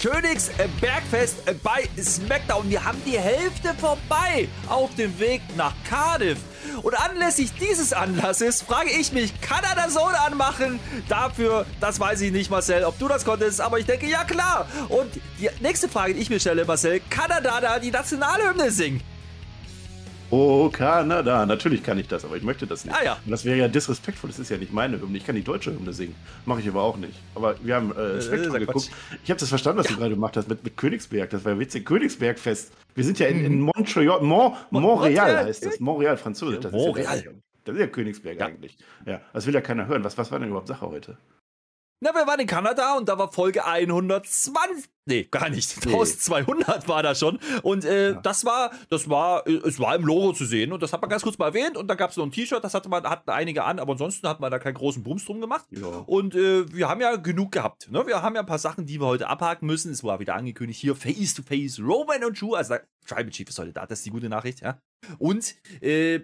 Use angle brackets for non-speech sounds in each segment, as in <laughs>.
Königsbergfest bei SmackDown. Wir haben die Hälfte vorbei auf dem Weg nach Cardiff. Und anlässlich dieses Anlasses frage ich mich, kann er das Sohn anmachen? Dafür, das weiß ich nicht, Marcel, ob du das konntest, aber ich denke, ja klar. Und die nächste Frage, die ich mir stelle, Marcel, kann er da die Nationalhymne singen? Oh, Kanada. Natürlich kann ich das, aber ich möchte das nicht. Ah, ja. Und das wäre ja disrespektvoll. Das ist ja nicht meine Hymne. Ich kann die deutsche Hymne singen. Mache ich aber auch nicht. Aber wir haben äh, Spektrum äh, geguckt. Ich habe das verstanden, was ja. du gerade gemacht hast mit, mit Königsberg. Das war ja witzig. Königsbergfest. Wir sind ja in, in mhm. Montreal. Mon, Montreal heißt das. Montreal, Französisch. Das Montreal. Ist ja, das ist ja Königsberg ja. eigentlich. Ja, das will ja keiner hören. Was, was war denn überhaupt Sache heute? Na, wir waren in Kanada und da war Folge 120. Nee, gar nicht. 1200 war da schon. Und äh, ja. das war, das war, es war im Logo zu sehen. Und das hat man ganz kurz mal erwähnt. Und da gab es noch ein T-Shirt, das hatte man, hatten einige an, aber ansonsten hat man da keinen großen Bums drum gemacht. Ja. Und äh, wir haben ja genug gehabt. Ne? Wir haben ja ein paar Sachen, die wir heute abhaken müssen. Es war wieder angekündigt hier Face to Face, Roman und Drew. Also Tribal Chief ist heute da, das ist die gute Nachricht, ja. Und äh,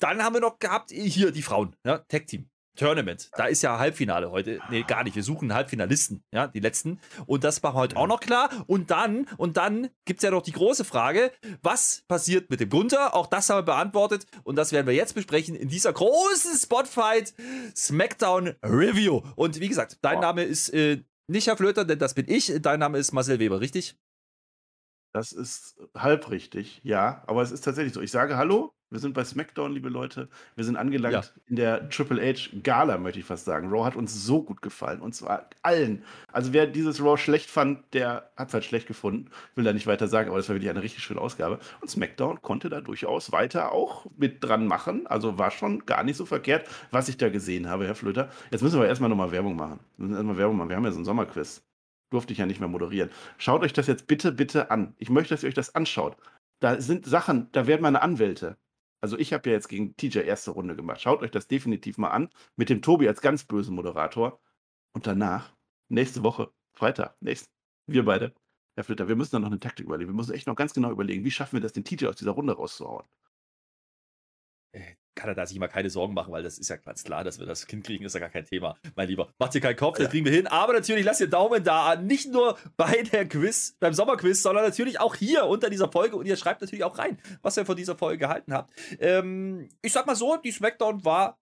dann haben wir noch gehabt, hier die Frauen, ja, Tag Team. Tournament. Da ist ja Halbfinale heute. Nee, gar nicht. Wir suchen Halbfinalisten, ja, die letzten. Und das war heute auch noch klar. Und dann, und dann gibt es ja noch die große Frage, was passiert mit dem Gunther? Auch das haben wir beantwortet. Und das werden wir jetzt besprechen in dieser großen Spotfight Smackdown Review. Und wie gesagt, dein Name ist äh, nicht Herr Flöter, denn das bin ich. Dein Name ist Marcel Weber, richtig? Das ist halb richtig, ja. Aber es ist tatsächlich so. Ich sage Hallo, wir sind bei SmackDown, liebe Leute. Wir sind angelangt ja. in der Triple H Gala, möchte ich fast sagen. Raw hat uns so gut gefallen. Und zwar allen. Also wer dieses Raw schlecht fand, der hat es halt schlecht gefunden. Will da nicht weiter sagen, aber das war wirklich eine richtig schöne Ausgabe. Und SmackDown konnte da durchaus weiter auch mit dran machen. Also war schon gar nicht so verkehrt, was ich da gesehen habe, Herr Flöter. Jetzt müssen wir erstmal nochmal Werbung machen. Wir müssen erstmal Werbung machen. Wir haben ja so ein Sommerquiz durfte ich ja nicht mehr moderieren. Schaut euch das jetzt bitte, bitte an. Ich möchte, dass ihr euch das anschaut. Da sind Sachen, da werden meine Anwälte. Also ich habe ja jetzt gegen TJ erste Runde gemacht. Schaut euch das definitiv mal an. Mit dem Tobi als ganz bösen Moderator. Und danach, nächste Woche, Freitag, nächst, wir beide, Herr Flitter, wir müssen dann noch eine Taktik überlegen. Wir müssen echt noch ganz genau überlegen, wie schaffen wir das, den TJ aus dieser Runde rauszuhauen. Kann er da sich mal keine Sorgen machen, weil das ist ja ganz klar, dass wir das Kind kriegen, ist ja gar kein Thema, mein Lieber. Macht dir keinen Kopf, das kriegen wir hin. Aber natürlich lasst ihr Daumen da an. Nicht nur bei der Quiz, beim Sommerquiz, sondern natürlich auch hier unter dieser Folge. Und ihr schreibt natürlich auch rein, was ihr von dieser Folge gehalten habt. Ähm, ich sag mal so, die Smackdown war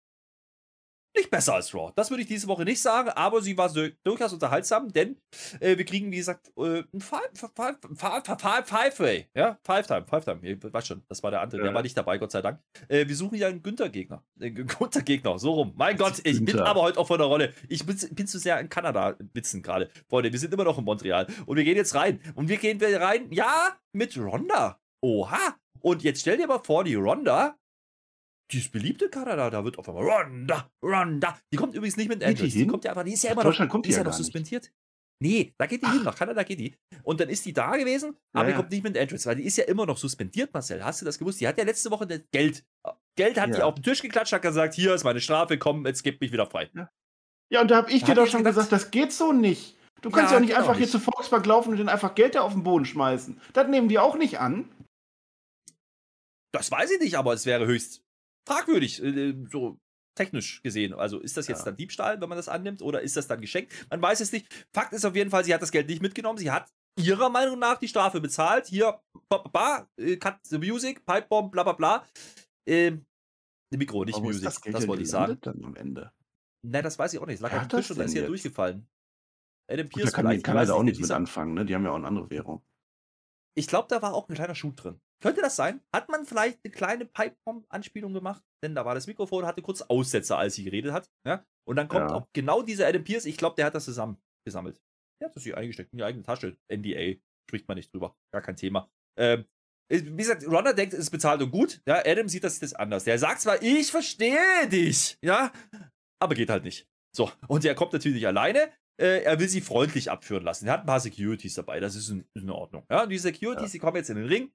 nicht besser als Raw. Das würde ich diese Woche nicht sagen, aber sie war durchaus unterhaltsam, denn äh, wir kriegen, wie gesagt, äh, ein Five-Way. Ja, Five-Time, Five-Time. Ihr weißt schon, das war der andere, ja. der war nicht dabei, Gott sei Dank. Äh, wir suchen ja einen Günther-Gegner. Einen Günther-Gegner, so rum. Mein Gott, ich bin aber heute auch von der Rolle. Ich bin, bin zu sehr in Kanada witzen gerade. Freunde, wir sind immer noch in Montreal. Und wir gehen jetzt rein. Und wir gehen rein, ja, mit Ronda. Oha. Und jetzt stell dir mal vor, die Ronda dieses beliebte Kanada, da wird auf einmal Ronda, Ronda. Die kommt übrigens nicht mit Andrews. Die, die kommt ja einfach, die ist ja immer Deutschland noch, kommt die ist ja noch suspendiert. Nee, da geht die Ach. hin, nach Kanada geht die. Und dann ist die da gewesen, aber ja, die kommt nicht mit Andrews, weil die ist ja immer noch suspendiert, Marcel. Hast du das gewusst? Die hat ja letzte Woche Geld. Geld hat ja. die auf den Tisch geklatscht, hat gesagt, hier ist meine Strafe, komm, jetzt gebt mich wieder frei. Ja, ja und da habe ich da dir doch schon gesagt, das geht so nicht. Du kannst ja, nicht einfach nicht. hier zu Volksbank laufen und dann einfach Geld da auf den Boden schmeißen. Das nehmen die auch nicht an. Das weiß ich nicht, aber es wäre höchst fragwürdig, äh, so technisch gesehen. Also ist das jetzt ja. dann Diebstahl, wenn man das annimmt, oder ist das dann geschenkt? Man weiß es nicht. Fakt ist auf jeden Fall, sie hat das Geld nicht mitgenommen. Sie hat ihrer Meinung nach die Strafe bezahlt. Hier, ba, ba, äh, cut the music, Pipebomb, bla bla bla. Ähm, Mikro, nicht Music, das, das wollte ich sagen. Dann am Ende. Nein, das weiß ich auch nicht. Es lag auf dem Tisch und ist hier durchgefallen. Adam Pierce Gut, da kann, kann halt auch nichts mit anfangen, ne? Die haben ja auch eine andere Währung. Ich glaube, da war auch ein kleiner Schuh drin. Könnte das sein? Hat man vielleicht eine kleine Pipe-Bomb-Anspielung gemacht? Denn da war das Mikrofon, hatte kurz Aussetzer, als sie geredet hat. Ja? Und dann kommt ja. auch genau dieser Adam Pierce. Ich glaube, der hat das zusammen gesammelt. Der hat das hier eingesteckt in die eigene Tasche. NDA. Spricht man nicht drüber. Gar kein Thema. Ähm, wie gesagt, Ronda denkt, es ist bezahlt und gut. Ja, Adam sieht das, das anders. Der sagt zwar, ich verstehe dich, ja, aber geht halt nicht. So, und er kommt natürlich alleine. Äh, er will sie freundlich abführen lassen. Er hat ein paar Securities dabei, das ist in, in Ordnung. Ja, und die Securities, ja. die kommen jetzt in den Ring.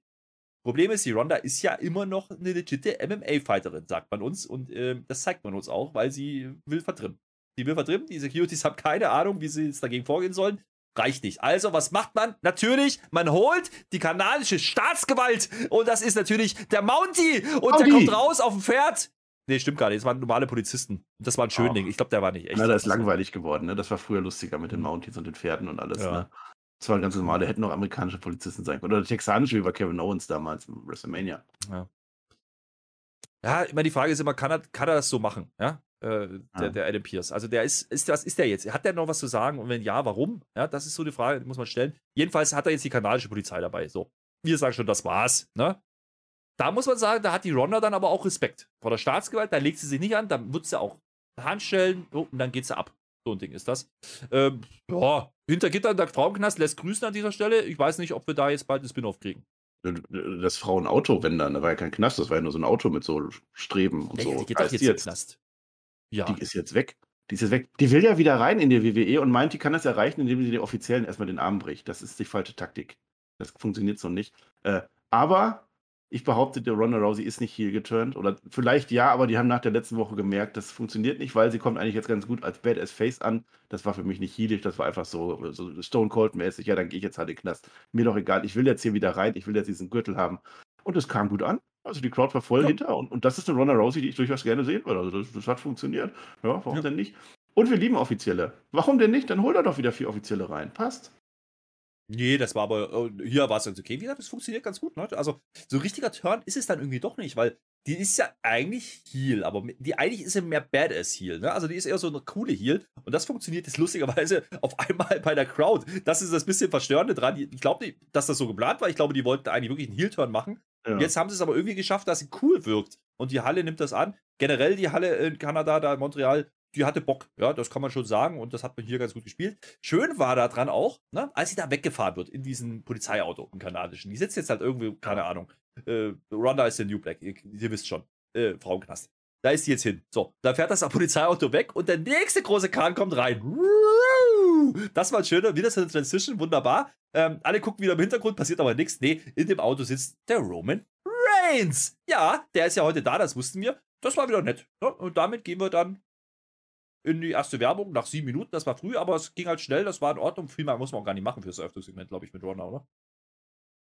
Problem ist, die Ronda ist ja immer noch eine legitime MMA-Fighterin, sagt man uns. Und äh, das zeigt man uns auch, weil sie will vertrimmen. Die will vertrieben. Die Securities haben keine Ahnung, wie sie jetzt dagegen vorgehen sollen. Reicht nicht. Also, was macht man? Natürlich, man holt die kanadische Staatsgewalt. Und das ist natürlich der Mountie. Und Mountie. der kommt raus auf dem Pferd. Nee, stimmt gar nicht. Das waren normale Polizisten. Das war ein Schönling. Ach. Ich glaube, der war nicht echt. Na, das ist langweilig geworden, ne? Das war früher lustiger mit den Mounties und den Pferden und alles, Ja. ne? Das war ganz normal, da hätten auch amerikanische Polizisten sein können. Oder texanische, wie bei Kevin Owens damals im WrestleMania. Ja, immer die Frage ist immer, kann er, kann er das so machen? Ja, äh, der, Ja. der Adam Pierce. Also der ist, ist, was ist der jetzt? Hat der noch was zu sagen? Und wenn ja, warum? Ja, das ist so die Frage, die muss man stellen. Jedenfalls hat er jetzt die kanadische Polizei dabei. So, wir sagen schon, das war's. Ne? Da muss man sagen, da hat die Ronda dann aber auch Respekt vor der Staatsgewalt. Da legt sie sich nicht an, dann wird sie auch Handstellen oh, und dann geht sie ab. So ein Ding ist das. Ähm, ja, hinter Gittern der Frauenknast lässt grüßen an dieser Stelle. Ich weiß nicht, ob wir da jetzt bald ein Spin-off kriegen. Das Frauenauto, wenn dann, da war ja kein Knast, das war ja nur so ein Auto mit so Streben und Ja, so. die geht doch ist jetzt den Knast. Ja. Die ist jetzt weg. Die ist jetzt weg. Die will ja wieder rein in die WWE und meint, die kann das erreichen, indem sie den Offiziellen erstmal den Arm bricht. Das ist die falsche Taktik. Das funktioniert so nicht. Äh, aber ich behaupte, der Ronda Rousey ist nicht heel geturnt. Oder vielleicht ja, aber die haben nach der letzten Woche gemerkt, das funktioniert nicht, weil sie kommt eigentlich jetzt ganz gut als Badass Face an. Das war für mich nicht heelig, das war einfach so, so Stone Cold-mäßig. Ja, dann gehe ich jetzt halt in den Knast. Mir doch egal, ich will jetzt hier wieder rein, ich will jetzt diesen Gürtel haben. Und es kam gut an. Also die Crowd war voll Ja. hinter. Und, und das ist eine Ronda Rousey, die ich durchaus gerne sehen würde. Also das, das hat funktioniert. Ja, warum Ja. denn nicht? Und wir lieben Offizielle. Warum denn nicht? Dann hol da doch wieder vier Offizielle rein. Passt. Nee, das war aber, äh, hier war es ganz okay. Wie gesagt, das funktioniert ganz gut. Ne? Also, so ein richtiger Turn ist es dann irgendwie doch nicht, weil die ist ja eigentlich Heal, aber die eigentlich ist ja mehr Badass Heal. Ne? Also, die ist eher so eine coole Heal und das funktioniert jetzt lustigerweise <laughs> auf einmal bei der Crowd. Das ist das bisschen Verstörende dran. Ich glaube nicht, dass das so geplant war. Ich glaube, die wollten eigentlich wirklich einen Heal-Turn machen. Ja. Jetzt haben sie es aber irgendwie geschafft, dass sie cool wirkt. Und die Halle nimmt das an. Generell die Halle in Kanada, da in Montreal, die hatte Bock. Ja, das kann man schon sagen. Und das hat man hier ganz gut gespielt. Schön war da dran auch, ne, als sie da weggefahren wird in diesem Polizeiauto, im kanadischen. Die sitzt jetzt halt irgendwie, keine Ahnung. Äh, Ronda ist der New Black. Ihr, ihr wisst schon. Äh, Frauenknast. Da ist die jetzt hin. So, da fährt das <laughs> Polizeiauto weg und der nächste große Kahn kommt rein. Das war ein schöner, wieder so eine Transition, wunderbar. Ähm, alle gucken wieder im Hintergrund, passiert aber nichts. Nee, in dem Auto sitzt der Roman Reigns. Ja, der ist ja heute da, das wussten wir. Das war wieder nett. Ja, und damit gehen wir dann in die erste Werbung nach sieben Minuten. Das war früh, aber es ging halt schnell, das war in Ordnung. Viel mehr muss man auch gar nicht machen fürs Eröffnungssegment, glaube ich, mit Ronda, oder?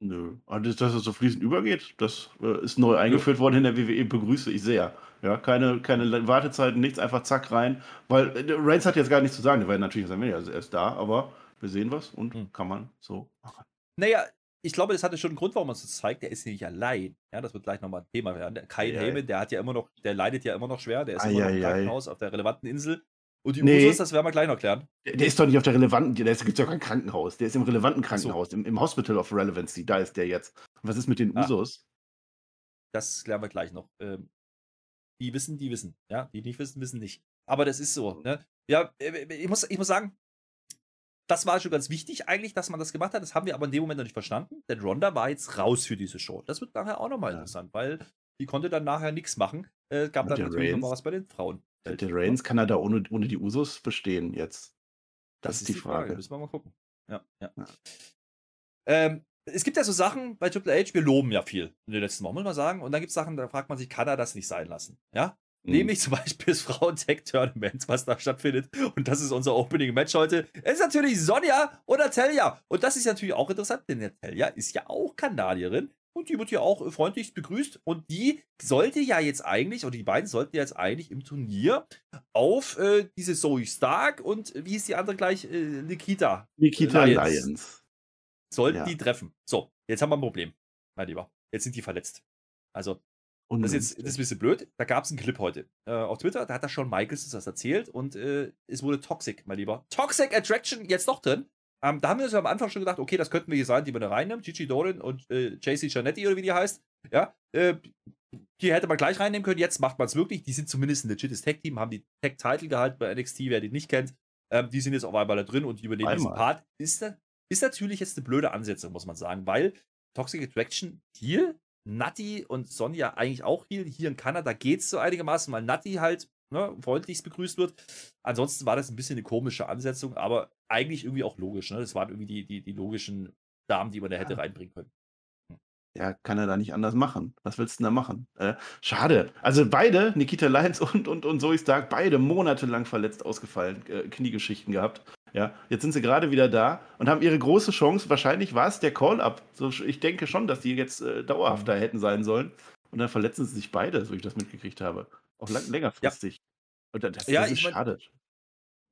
Nö. Das- dass es so fließend übergeht, das äh, ist neu eingeführt worden in der WWE, begrüße ich sehr. Ja, keine, keine Wartezeiten, nichts, einfach zack rein. Weil äh, Reigns hat jetzt gar nichts zu sagen, der war ja natürlich sein also er ist da, aber wir sehen was und Hm. kann man so machen. Naja, ich glaube, das hatte schon einen Grund, warum man es zeigt. Der ist nicht allein. Ja, das wird gleich nochmal ein Thema werden. Der Kai ei. Heyman, der hat ja immer noch, der leidet ja immer noch schwer. Der ist Ei, immer noch im. Krankenhaus auf der relevanten Insel. Und die Nee. Usos, das werden wir gleich noch klären. Der, der ist doch nicht auf der relevanten, der gibt ja kein Krankenhaus, der ist im relevanten so. Krankenhaus, im, im Hospital of Relevancy, da ist der jetzt. Und was ist mit den Ah. Usos? Das klären wir gleich noch. Ähm, die wissen, die wissen. Ja, die nicht wissen, wissen nicht. Aber das ist so. Ne? Ja, äh, ich muss, ich muss sagen, das war schon ganz wichtig eigentlich, dass man das gemacht hat. Das haben wir aber in dem Moment noch nicht verstanden. Denn Ronda war jetzt raus für diese Show. Das wird nachher auch nochmal Ja. interessant, weil die konnte dann nachher nichts machen. Äh, gab Und dann natürlich noch mal Reigns? was bei den Frauen. Der, der Reigns kann er da ohne, ohne die Usos bestehen jetzt. Das, ist die Frage. Müssen wir mal gucken. Ja, ja. Ja. Ähm, es gibt ja so Sachen bei Triple H, wir loben ja viel in den letzten Wochen, muss man sagen. Und dann gibt es Sachen, da fragt man sich, kann er das nicht sein lassen? Ja? Mhm. Nämlich zum Beispiel das Frauen-Tech-Tournament, was da stattfindet. Und das ist unser Opening-Match heute. Es ist natürlich Sonja und Natalia. Und das ist natürlich auch interessant, denn Natalia ist ja auch Kanadierin. Und die wird ja auch äh, freundlichst begrüßt. Und die sollte ja jetzt eigentlich, oder die beiden sollten ja jetzt eigentlich im Turnier auf äh, diese Zoe Stark und äh, wie ist die andere gleich? Äh, Nikita. Nikita Lyons. Lyons. Sollten Ja. die treffen. So, jetzt haben wir ein Problem, mein Lieber. Jetzt sind die verletzt. Also, das ist jetzt das ist ein bisschen blöd. Da gab es einen Clip heute äh, auf Twitter. Da hat da schon Michaels das erzählt und äh, es wurde Toxic, mein Lieber. Toxic Attraction jetzt doch drin. Ähm, da haben wir uns am Anfang schon gedacht, okay, das könnten wir hier sein, die wir da reinnehmen. Gigi Dolan und äh, JC Janetti oder wie die heißt. Ja, äh, die hätte man gleich reinnehmen können. Jetzt macht man es wirklich. Die sind zumindest ein legites Tag-Team, haben die Tag-Title gehalten bei NXT, wer die nicht kennt. Ähm, die sind jetzt auf einmal da drin und die übernehmen diesen Einmal. Part. Ist, da, ist natürlich jetzt eine blöde Ansetzung, muss man sagen, weil Toxic Attraction hier, Natti und Sonja eigentlich auch hier. Hier in Kanada geht es so einigermaßen, weil Natti halt ne, freundlichst begrüßt wird. Ansonsten war das ein bisschen eine komische Ansetzung, aber eigentlich irgendwie auch logisch. Ne? Das waren irgendwie die, die, die logischen Damen, die man da hätte reinbringen können. Ja, kann er da nicht anders machen. Was willst du denn da machen? Äh, schade. Also beide, Nikita Lyons und, und, und Zoe Stark, beide monatelang verletzt ausgefallen, äh, Kniegeschichten gehabt. Ja, jetzt sind sie gerade wieder da und haben ihre große Chance. Wahrscheinlich war es der Call-Up. So, ich denke schon, dass die jetzt äh, dauerhafter mhm. hätten sein sollen. Und dann verletzen sie sich beide, so wie ich das mitgekriegt habe. Auch lang, längerfristig. Ja. Und das, das ja, ist schade.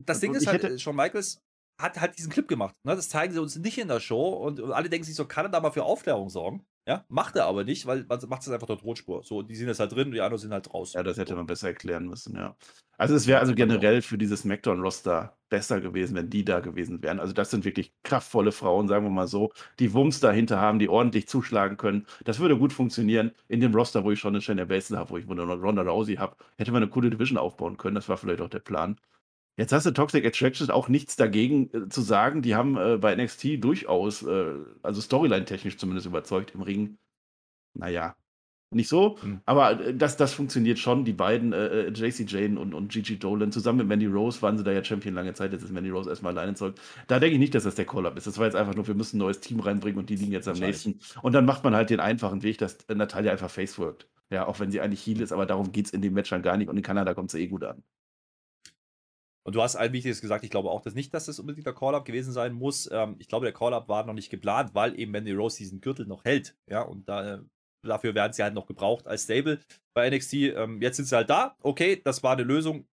Das Ding ist halt, hätte... Shawn Michaels hat halt diesen Clip gemacht. Ne? Das zeigen sie uns nicht in der Show und, und alle denken sich so, kann er da mal für Aufklärung sorgen? Ja, macht er aber nicht, weil man macht es einfach der Tonspur. So, die sind jetzt halt drin und die anderen sind halt raus. Ja, das hätte man besser erklären müssen, ja. Also es wäre also generell für dieses Smackdown-Roster besser gewesen, wenn die da gewesen wären. Also das sind wirklich kraftvolle Frauen, sagen wir mal so, die Wumms dahinter haben, die ordentlich zuschlagen können. Das würde gut funktionieren. In dem Roster, wo ich schon eine Shayna Baszler habe, wo ich eine Ronda Rousey habe, hätte man eine coole Division aufbauen können. Das war vielleicht auch der Plan. Jetzt hast du Toxic Attraction auch nichts dagegen äh, zu sagen. Die haben äh, bei NXT durchaus, äh, also Storyline-technisch zumindest überzeugt im Ring. Naja, nicht so, hm. aber äh, das, das funktioniert schon. Die beiden, äh, äh JC Jane und, und Gigi Dolan, zusammen mit Mandy Rose waren sie da ja Champion lange Zeit. Jetzt ist Mandy Rose erstmal alleine zurück. Da denke ich nicht, dass das der Call-Up ist. Das war jetzt einfach nur, wir müssen ein neues Team reinbringen und die liegen jetzt am nächsten. Und dann macht man halt den einfachen Weg, dass Natalia einfach face worked. Ja, auch wenn sie eigentlich Heal ist, aber darum geht es in dem Match dann gar nicht. Und in Kanada kommt sie eh gut an. Und du hast ein Wichtiges gesagt, ich glaube auch dass nicht, dass das unbedingt der Call-Up gewesen sein muss. Ähm, ich glaube, der Call-Up war noch nicht geplant, weil eben Mandy Rose diesen Gürtel noch hält. Ja, und da, äh, dafür werden sie halt noch gebraucht als Stable bei NXT. Ähm, jetzt sind sie halt da. Okay, das war eine Lösung.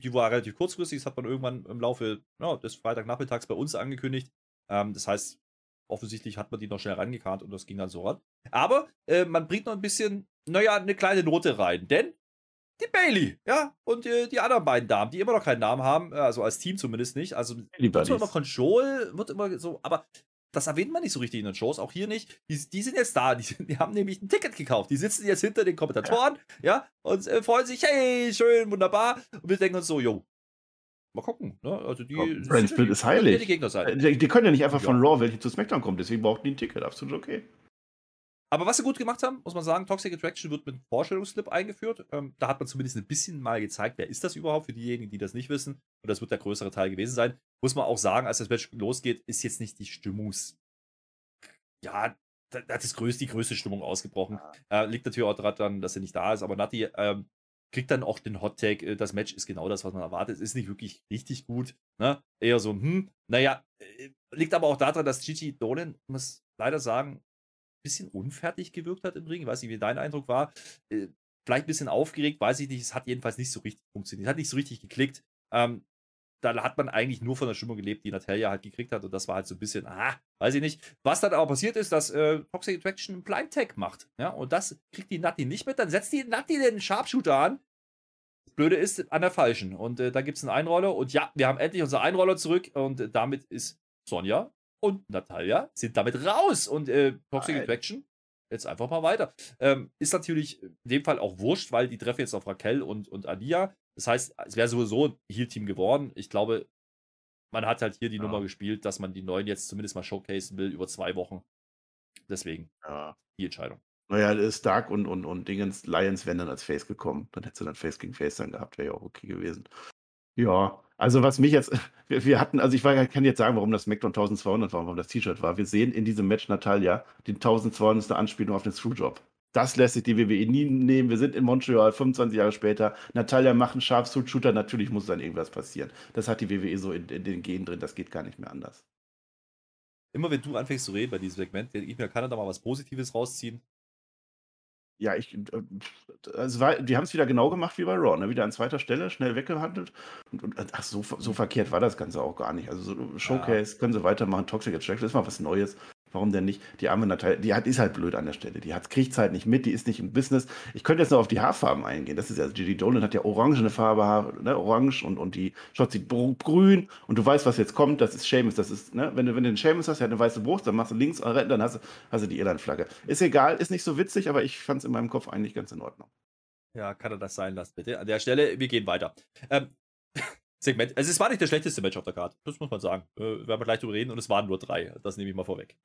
Die war relativ kurzfristig. Das hat man irgendwann im Laufe ja, des Freitagnachmittags bei uns angekündigt. Ähm, das heißt, offensichtlich hat man die noch schnell rangekarrt und das ging dann so ran. Aber äh, man bringt noch ein bisschen, naja, eine kleine Note rein. Denn die Bailey, ja, und äh, die anderen beiden Damen, die immer noch keinen Namen haben, äh, also als Team zumindest nicht. Also die wird immer Control, wird immer so, aber das erwähnt man nicht so richtig in den Shows, auch hier nicht. Die, die sind jetzt da, die, die, haben nämlich ein Ticket gekauft. Die sitzen jetzt hinter den Kommentatoren, ja, ja und äh, freuen sich, hey, schön, wunderbar. Und wir denken uns so, jo, mal gucken. Ne? Also die, Brand Split ist heilig. Die. Äh, die, die, können ja nicht einfach ja. von Raw welche zu SmackDown kommen, deswegen brauchen die ein Ticket, absolut okay. Aber was sie gut gemacht haben, muss man sagen, Toxic Attraction wird mit einem Vorstellungsclip eingeführt. Ähm, da hat man zumindest ein bisschen mal gezeigt, wer ist das überhaupt für diejenigen, die das nicht wissen. Und das wird der größere Teil gewesen sein. Muss man auch sagen, als das Match losgeht, ist jetzt nicht die Stimmungs. Ja, da, hat das größte, die größte Stimmung ausgebrochen. Äh, liegt natürlich auch daran, dass er nicht da ist. Aber Nati ähm, kriegt dann auch den Hot Tag. Äh, das Match ist genau das, was man erwartet. Es ist nicht wirklich richtig gut. Ne? Eher so, hm, naja, äh, liegt aber auch daran, dass Gigi Dolan, muss leider sagen, bisschen unfertig gewirkt hat im Ring. Ich weiß nicht, wie dein Eindruck war. Äh, vielleicht ein bisschen aufgeregt, weiß ich nicht. Es hat jedenfalls nicht so richtig funktioniert. Es hat nicht so richtig geklickt. Ähm, da hat man eigentlich nur von der Stimmung gelebt, die Natalia halt gekriegt hat. Und das war halt so ein bisschen, ah, weiß ich nicht. Was dann aber passiert ist, dass äh, Toxic Attraction einen Blind Tag macht. Ja, und das kriegt die Natti nicht mit. Dann setzt die Natti den Sharpshooter an. Das Blöde ist an der falschen. Und äh, da gibt es einen Einroller. Und ja, wir haben endlich unser Einroller zurück. Und äh, damit ist Sonja und Natalia sind damit raus. Und äh, Toxic Nein. Attraction jetzt einfach mal weiter. Ähm, ist natürlich in dem Fall auch wurscht, weil die treffen jetzt auf Raquel und, und Alia. Das heißt, es wäre sowieso ein Heal-Team geworden. Ich glaube, man hat halt hier die ja. Nummer gespielt, dass man die neuen jetzt zumindest mal showcasen will über zwei Wochen. Deswegen ja. die Entscheidung. Naja, Stark und, und, und Dingens, Lions wären dann als Face gekommen. Dann hättest du dann Face gegen Face dann gehabt, wäre ja auch okay gewesen. Ja, also was mich jetzt, <laughs> wir, wir hatten, also ich war, kann jetzt sagen, warum das SmackDown 1200 war, warum das T-Shirt war. Wir sehen in diesem Match Natalia die 1200. Anspielung auf den Screwjob. Das lässt sich die WWE nie nehmen. Wir sind in Montreal, 25 Jahre später. Natalia macht einen Sharpsuit-Shooter. Natürlich muss dann irgendwas passieren. Das hat die WWE so in, in den Genen drin. Das geht gar nicht mehr anders. Immer wenn du anfängst zu reden bei diesem Segment, ich mir, kann da mal was Positives rausziehen. Ja, ich, äh, also war, die haben es wieder genau gemacht wie bei Raw, ne? wieder an zweiter Stelle, schnell weggehandelt. Und, und ach, so, so verkehrt war das Ganze auch gar nicht. Also so Showcase, ja. können sie weitermachen, Toxic Attraction, das ist mal was Neues. Warum denn nicht? Die Natalia, die hat, ist halt blöd an der Stelle. Die kriegt es halt nicht mit, die ist nicht im Business. Ich könnte jetzt noch auf die Haarfarben eingehen. Das ist ja, Gigi Dolan hat ja orangene Farbe, ne, orange und, und die Shotzi grün. Und du weißt, was jetzt kommt, das ist Seamus. Das ist, ne, wenn du, wenn du den Seamus hast, der hat eine weiße Brust, dann machst du links, dann hast du, hast du die Irland-Flagge. Ist egal, ist nicht so witzig, aber ich fand es in meinem Kopf eigentlich ganz in Ordnung. Ja, kann er das sein lassen, bitte. An der Stelle, wir gehen weiter. Ähm, <laughs> Segment. Also es war nicht das schlechteste Match auf der Karte. Das muss man sagen. Äh, werden wir gleich drüber reden und es waren nur drei. Das nehme ich mal vorweg.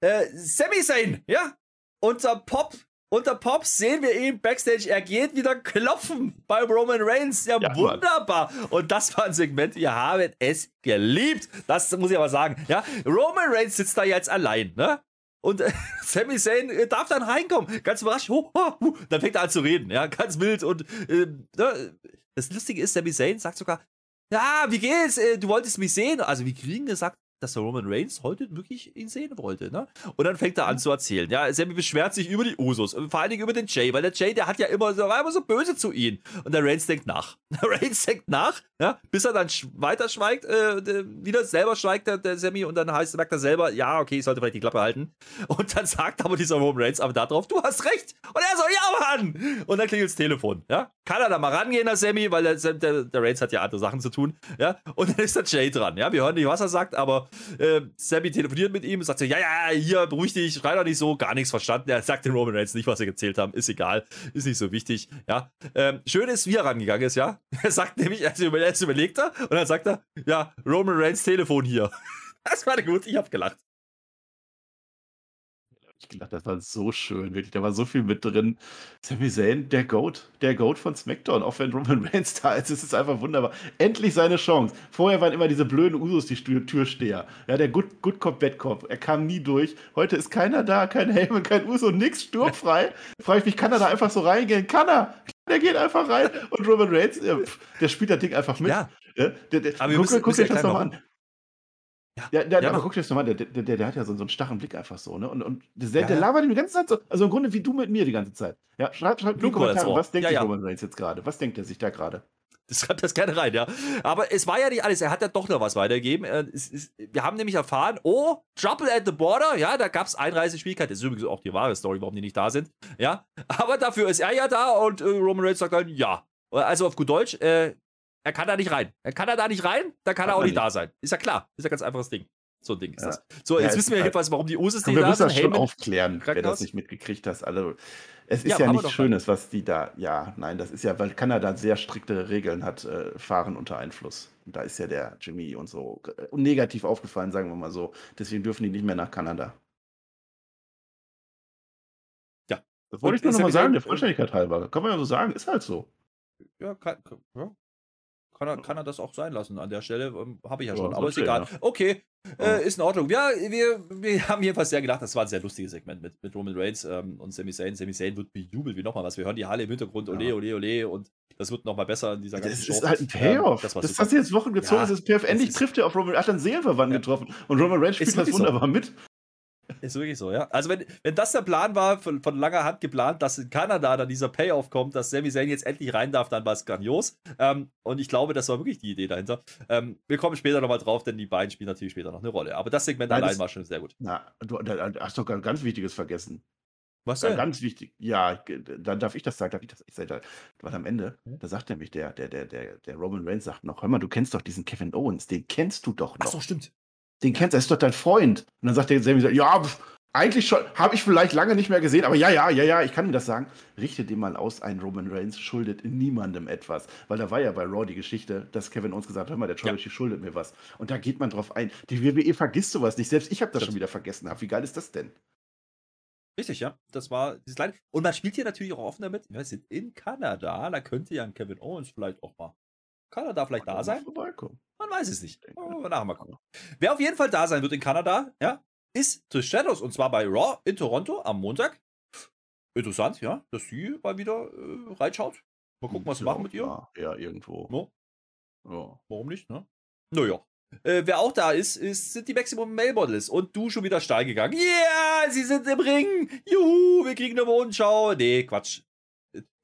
Äh, Sami Zayn, ja. Unter Pop, unter Pops sehen wir ihn backstage. Er geht wieder klopfen bei Roman Reigns. Ja, ja wunderbar. Mann. Und das war ein Segment. Wir haben es geliebt. Das muss ich aber sagen. Ja, Roman Reigns sitzt da jetzt allein, ne? Und äh, <laughs> Sami Zayn äh, darf dann reinkommen. Ganz überrascht. Oh, oh, uh, dann fängt er an zu reden. Ja, ganz wild. Und äh, ne, das Lustige ist, Sami Zayn sagt sogar, ja, wie geht's? Äh, du wolltest mich sehen. Also, wie kriegen gesagt, dass der Roman Reigns heute wirklich ihn sehen wollte. Ne? Und dann fängt er an zu erzählen. Ja, Sammy beschwert sich über die Usos, vor allen Dingen über den Jay, weil der Jay, der hat ja immer, war immer so böse zu ihm. Und der Reigns denkt nach. <laughs> Der Reigns denkt nach, ja, bis er dann weiter schweigt, äh, wieder selber schweigt der, der Sammy und dann heißt, merkt er selber, ja, okay, ich sollte vielleicht die Klappe halten. Und dann sagt aber dieser Roman Reigns aber darauf, du hast recht. Und er so, ja, Mann. Und dann klingelt das Telefon. Ja? Kann er da mal rangehen, der Sammy, weil der, der, der Reigns hat ja andere Sachen zu tun. Ja? Und dann ist der Jay dran. Ja? Wir hören nicht, was er sagt, aber äh, Sammy telefoniert mit ihm sagt so, ja, ja, hier, beruhig dich, schrei doch nicht so, gar nichts verstanden. Er sagt den Roman Reigns nicht, was sie gezählt haben, ist egal, ist nicht so wichtig, ja. Ähm, schön ist, wie er rangegangen ist, ja. <laughs> Er sagt nämlich, erst überlegt er und dann sagt er, ja, Roman Reigns Telefon hier. <laughs> Das war gut, ich hab gelacht ich gedacht, das war so schön, wirklich. Da war so viel mit drin. Sami Zayn, der Goat, der Goat von SmackDown, auch wenn Roman <laughs> Reigns da ist, ist es einfach wunderbar. Endlich seine Chance. Vorher waren immer diese blöden Usos die Türsteher. Ja, der Good, Good Cop, Bad Cop. Er kam nie durch. Heute ist keiner da, kein Helm, kein Uso, nix, sturmfrei. <laughs> Frage ich mich, kann er da einfach so reingehen? Kann er? Der geht einfach rein und Roman Reigns, der spielt das Ding einfach mit. Ja. der, der, aber guck, müssen, guck dir das nochmal an. Ja, ja, der, ja. aber guck dir das nochmal, der, der, der, der hat ja so, so einen starren Blick einfach so, ne? Und, und der, ja, der labert die ganze Zeit so, also im Grunde wie du mit mir die ganze Zeit. Ja, schreib, schreib in die Kommentare, was denkt ja, Roman Reigns jetzt gerade? Was denkt er sich da gerade? Das schreibt das gerne rein, ja. Aber es war ja nicht alles. Er hat ja doch noch was weitergegeben. Äh, wir haben nämlich erfahren, oh, Trouble at the Border, ja, da gab es Einreiseschwierigkeiten. Das ist übrigens auch die wahre Story, warum die nicht da sind. Ja, aber dafür ist er ja da und äh, Roman Reigns sagt dann, ja. Also auf gut Deutsch, äh, er kann da nicht rein. Er kann da nicht rein, dann kann, kann er auch nicht da sein. Ist ja klar. Ist ja ganz einfaches Ding. So ein Ding ist ja. das. So, jetzt ja, wissen wir halt, jedenfalls, warum die Usos nicht da sind. Wir müssen das schon aufklären, wer das nicht mitgekriegt hat. Also, es ist ja, ja nichts Schönes, was die da, ja, nein, das ist ja, weil Kanada sehr strikte Regeln hat, äh, fahren unter Einfluss. Und da ist ja der Jimmy und so äh, negativ aufgefallen, sagen wir mal so. Deswegen dürfen die nicht mehr nach Kanada. Ja. Das wollte ich nur nochmal sagen, der Vollständigkeit halber. Kann man ja so sagen, ist halt so. Ja, kann, ja, kann er, kann er das auch sein lassen an der Stelle. Ähm, Habe ich ja schon, ja, aber ist egal. Ja. Okay, äh, ist in Ordnung. Ja, wir, wir <laughs> haben jedenfalls sehr gedacht, das war ein sehr lustiges Segment mit, mit Roman Reigns ähm, und Sami Zayn. Sami Zayn wird bejubelt wie nochmal was. Wir hören die Halle im Hintergrund, ole, ole, ole und das wird nochmal besser in dieser ganzen Das Show. ist halt ein Payoff. Ähm, das, das hast du jetzt Wochen gezogen, ja, das ist Payoff. Endlich trifft er auf Roman, er hat einen Seelenverwandten getroffen und Roman Reigns spielt das wunderbar so. mit. Ist wirklich so, ja. Also, wenn, wenn das der Plan war, von, von langer Hand geplant, dass in Kanada dann dieser Payoff kommt, dass Sami Zayn jetzt endlich rein darf, dann war es grandios. Ähm, und ich glaube, das war wirklich die Idee dahinter. Ähm, wir kommen später nochmal drauf, denn die beiden spielen natürlich später noch eine Rolle. Aber das Segment Nein, allein das, war schon sehr gut. Na, du, da, hast doch ganz Wichtiges vergessen. Was denn? Ganz wichtig. Ja, dann darf ich das sagen. Darf ich das? Ich sage, weil am Ende, da sagt nämlich der, der, der, der, der Roman Reigns sagt noch, hör mal, du kennst doch diesen Kevin Owens, den kennst du doch noch. Ach so, stimmt. Den kennst du, er ist doch dein Freund. Und dann sagt der Sammy, ja, pff, eigentlich schon, habe ich vielleicht lange nicht mehr gesehen, aber ja, ja, ja, ja, ich kann dir das sagen. Richte dir mal aus, ein Roman Reigns schuldet niemandem etwas. Weil da war ja bei Raw die Geschichte, dass Kevin uns gesagt hat, hör mal, der Trilogy ja. schuldet mir was. Und da geht man drauf ein. Die WWE vergisst sowas nicht. Selbst ich habe das Stimmt. schon wieder vergessen. Wie geil ist das denn? Richtig, ja. Das war dieses kleine. Und man spielt hier natürlich auch offen damit. Wir sind in Kanada. Da könnte ja ein Kevin Owens vielleicht auch mal. Kanada vielleicht da sein? Man weiß es nicht. Oh, nachher mal gucken. Wer auf jeden Fall da sein wird in Kanada, ja, ist The Shadows und zwar bei Raw in Toronto am Montag. Interessant, ja, dass sie mal wieder äh, reinschaut. Mal gucken, was sie machen mit ihr. Ja, ja irgendwo. No? Ja. Warum nicht, ne? Naja. Äh, wer auch da ist, ist, sind die Maximum Male Models. Und du schon wieder steil gegangen. Yeah, sie sind im Ring. Juhu, wir kriegen eine Mondschau. Nee, Quatsch.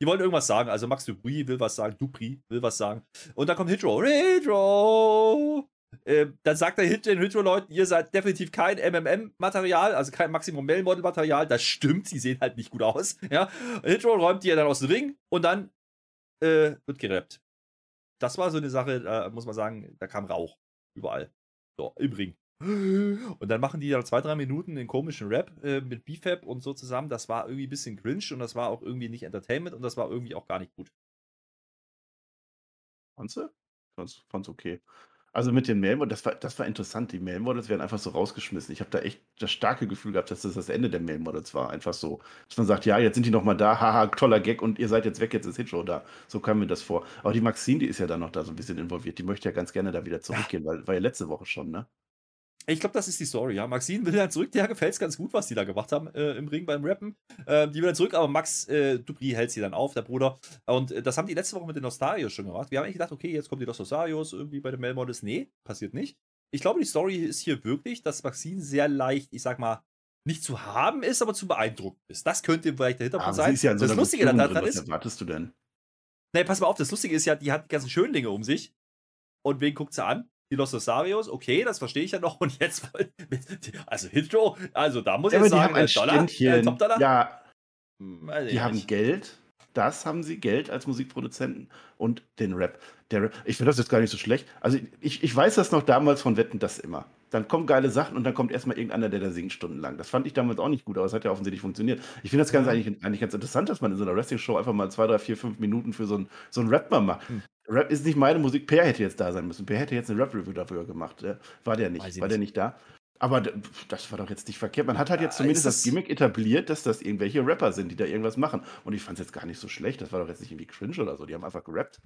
Die wollen irgendwas sagen. Also Max Dupri will was sagen. Dupri will was sagen. Und dann kommt Hitro. Hitro. Äh, dann sagt er den Hitro-Leuten, ihr seid definitiv kein MMM-Material, also kein Maximum Male-Model-Material. Das stimmt, sie sehen halt nicht gut aus. <laughs> Ja? Hitro räumt die ja dann aus dem Ring und dann äh, wird gerappt. Das war so eine Sache, da muss man sagen, da kam Rauch. Überall. So, im Ring. Und dann machen die dann zwei, drei Minuten den komischen Rap äh, mit BFAP und so zusammen. Das war irgendwie ein bisschen cringe und das war auch irgendwie nicht Entertainment und das war irgendwie auch gar nicht gut. Fandst du? Fand's, fand's okay. Also mit den Mail das war das war interessant. Die Mail-Models werden einfach so rausgeschmissen. Ich habe da echt das starke Gefühl gehabt, dass das das Ende der Mail-Models war. Einfach so, dass man sagt: „Ja, jetzt sind die noch mal da. Haha, toller Gag und ihr seid jetzt weg, jetzt ist Hitshow da.“ So kam mir das vor. Aber die Maxine, die ist ja da noch da so ein bisschen involviert. Die möchte ja ganz gerne da wieder zurückgehen, weil war ja letzte Woche schon, ne? Ich glaube, das ist die Story, ja. Maxine will dann zurück, der gefällt es ganz gut, was die da gemacht haben äh, im Ring beim Rappen. Äh, die will dann zurück, aber Max äh, Dupri hält sie dann auf, der Bruder. Und äh, das haben die letzte Woche mit den Nostarios schon gemacht. Wir haben eigentlich gedacht, okay, jetzt kommen die Nostarios irgendwie bei den Melmodels. Nee, passiert nicht. Ich glaube, die Story ist hier wirklich, dass Maxine sehr leicht, ich sag mal, nicht zu haben ist, aber zu beeindrucken ist. Das könnte vielleicht der Hintergrund sein. Ja das Lustige daran drin, ist. Was erwartest du denn? Nee, pass mal auf, das Lustige ist ja, die hat die ganzen schönen Dinge um sich. Und wen guckt sie an? Die Los Rosarios, okay, das verstehe ich ja noch. <laughs> Und jetzt, also Hitro, also da muss ja, ich jetzt sagen, ein Dollar, äh, Top-Dollar. Ja, hm, die haben Geld, das haben sie, Geld als Musikproduzenten und den Rap. Der Rap ich finde das jetzt gar nicht so schlecht. Also ich, ich weiß das noch damals von Wetten, das immer. Dann kommen geile Sachen und dann kommt erstmal irgendeiner, der da singt stundenlang. Das fand ich damals auch nicht gut, aber es hat ja offensichtlich funktioniert. Ich finde das ganz eigentlich, eigentlich ganz interessant, dass man in so einer Wrestling-Show einfach mal zwei, drei, vier, fünf Minuten für so einen so Rap mal macht. Hm. Rap ist nicht meine Musik. Per hätte jetzt da sein müssen. Per hätte jetzt eine Rap-Review dafür gemacht. War der nicht. War nicht. der nicht da? Aber das war doch jetzt nicht verkehrt. Man hat halt jetzt zumindest das, das Gimmick etabliert, dass das irgendwelche Rapper sind, die da irgendwas machen. Und ich fand es jetzt gar nicht so schlecht. Das war doch jetzt nicht irgendwie cringe oder so. Die haben einfach gerappt.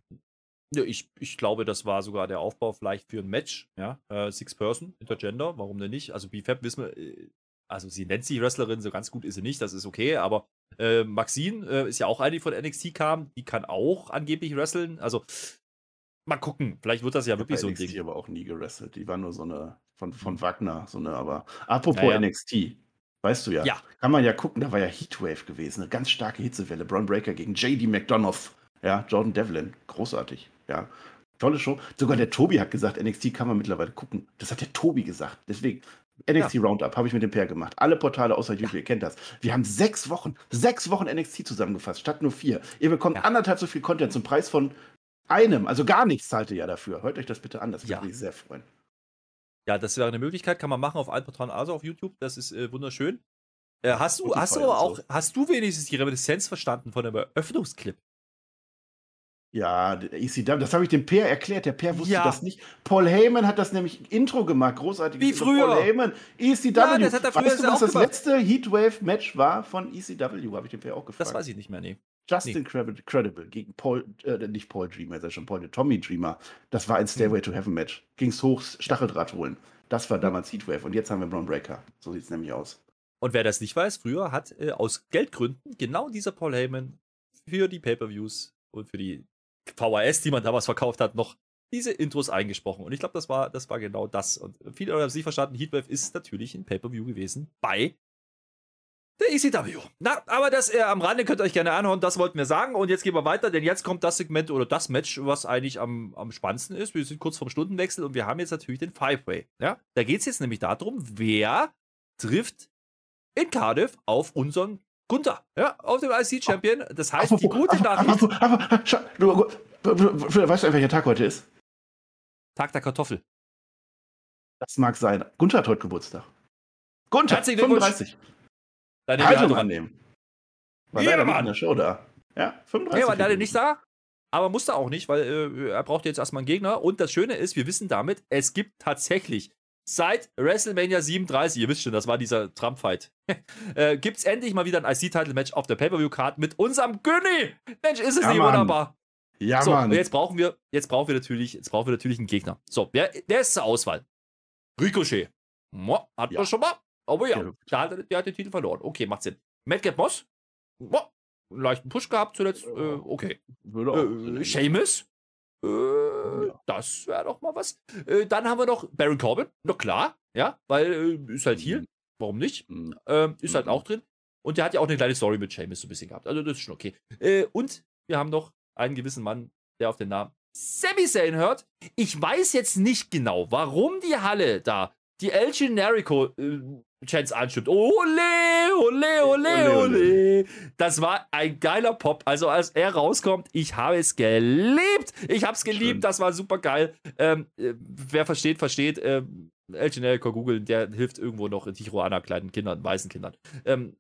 Ja, ich, ich glaube, das war sogar der Aufbau vielleicht für ein Match. Ja, äh, Six Person, Intergender, warum denn nicht? Also BFAB wissen wir, äh, also sie nennt sich Wrestlerin, so ganz gut ist sie nicht, das ist okay, aber äh, Maxine äh, ist ja auch eine, die von NXT kam, die kann auch angeblich wresteln. Also mal gucken, vielleicht wird das ja wirklich so ein Ding. Die aber auch nie gewrestelt, die war nur so eine von, von Wagner, so eine, aber apropos ja, ja. NXT, weißt du ja, ja, kann man ja gucken, da war ja Heatwave gewesen, eine ganz starke Hitzewelle, Braun Breaker gegen JD McDonough, ja, Jordan Devlin, großartig, ja. Tolle Show. Sogar der Tobi hat gesagt, NXT kann man mittlerweile gucken. Das hat der Tobi gesagt. Deswegen, NXT ja. Roundup habe ich mit dem Pair gemacht. Alle Portale außer YouTube, ja. ihr kennt das. Wir haben sechs Wochen, sechs Wochen NXT zusammengefasst, statt nur vier. Ihr bekommt ja. anderthalb so viel Content zum Preis von einem. Also gar nichts zahlt ihr ja dafür. Hört euch das bitte an, das würde mich sehr freuen. Ja, das wäre eine Möglichkeit, kann man machen auf allen Portalen, also auf YouTube. Das ist äh, wunderschön. Äh, hast du, hast du aber auch, so. hast du wenigstens die Reminiszenz verstanden von dem Eröffnungsclip? Ja, ECW, das habe ich dem Per erklärt. Der Per wusste ja. das nicht. Paul Heyman hat das nämlich Intro gemacht, großartig. Wie früher. Paul Heyman, ECW. Ja, das hat er früher weißt du, was das gemacht. letzte Heatwave-Match war von ECW? Habe ich dem Per auch gefragt. Das weiß ich nicht mehr, nee. Justin nee. Credible gegen Paul, äh, nicht Paul Dreamer, ist ja schon Paul, der Tommy Dreamer. Das war ein Stairway hm. to Heaven Match. Ging's hoch, Stacheldraht holen. Das war damals Heatwave und jetzt haben wir Braun Breaker. So sieht es nämlich aus. Und wer das nicht weiß, früher hat äh, aus Geldgründen genau dieser Paul Heyman für die Pay-Per-Views und für die VHS, die man damals verkauft hat, noch diese Intros eingesprochen. Und ich glaube, das war, das war genau das. Und viele haben es nicht verstanden. Heatwave ist natürlich ein Pay-Per-View gewesen bei der ECW. Na, aber das äh, am Rande könnt ihr euch gerne anhören. Das wollten wir sagen. Und jetzt gehen wir weiter, denn jetzt kommt das Segment oder das Match, was eigentlich am, am spannendsten ist. Wir sind kurz vorm Stundenwechsel und wir haben jetzt natürlich den Five-Way. Ja? Da geht es jetzt nämlich darum, wer trifft in Cardiff auf unseren Gunther, ja, auf dem IC-Champion. Das heißt, die gute Nachricht. weißt du, welcher Tag heute ist? Tag der Kartoffel. Das mag sein. Gunther hat heute Geburtstag. Gunther, 35. Deine Haltung annehmen. War ja, leider nicht in der Show da. Ja, 35. Ja, war leider nicht da. Aber musste auch nicht, weil äh, er braucht jetzt erstmal einen Gegner. Und das Schöne ist, wir wissen damit, es gibt tatsächlich seit WrestleMania 37, ihr wisst schon, das war dieser Trump-Fight, <laughs> äh, gibt es endlich mal wieder ein IC-Title-Match auf der Pay-Per-View-Card mit unserem Günni. Mensch, ist es ja, nicht Mann. wunderbar. Ja, so, Mann. Jetzt brauchen, wir, jetzt, brauchen wir natürlich, jetzt brauchen wir natürlich einen Gegner. So, wer, wer ist zur Auswahl? Ricochet. Mo, hat ja. man schon mal. Aber ja, der hat, der hat den Titel verloren. Okay, macht Sinn. Madcap Moss. Mo, einen leichten Push gehabt zuletzt. Äh, okay. Äh, Seamus. Äh, ja. Das wäre doch mal was. Äh, dann haben wir noch Baron Corbin. Noch klar. Ja, weil äh, ist halt hier. Mhm. Warum nicht? Mhm. Ähm, ist halt mhm. auch drin. Und der hat ja auch eine kleine Story mit Seamus so ein bisschen gehabt. Also das ist schon okay. Äh, und wir haben noch einen gewissen Mann, der auf den Namen Sami Zayn hört. Ich weiß jetzt nicht genau, warum die Halle da die El Generico äh, Chance anstimmt. Ole, ole, ole, ole. Das war ein geiler Pop. Also als er rauskommt, ich habe es geliebt. Ich habe es geliebt. Schön. Das war super geil. Ähm, äh, wer versteht, versteht. Ähm, El Generico googeln, der hilft irgendwo noch in Tijuana kleinen Kindern, weißen Kindern. Ähm,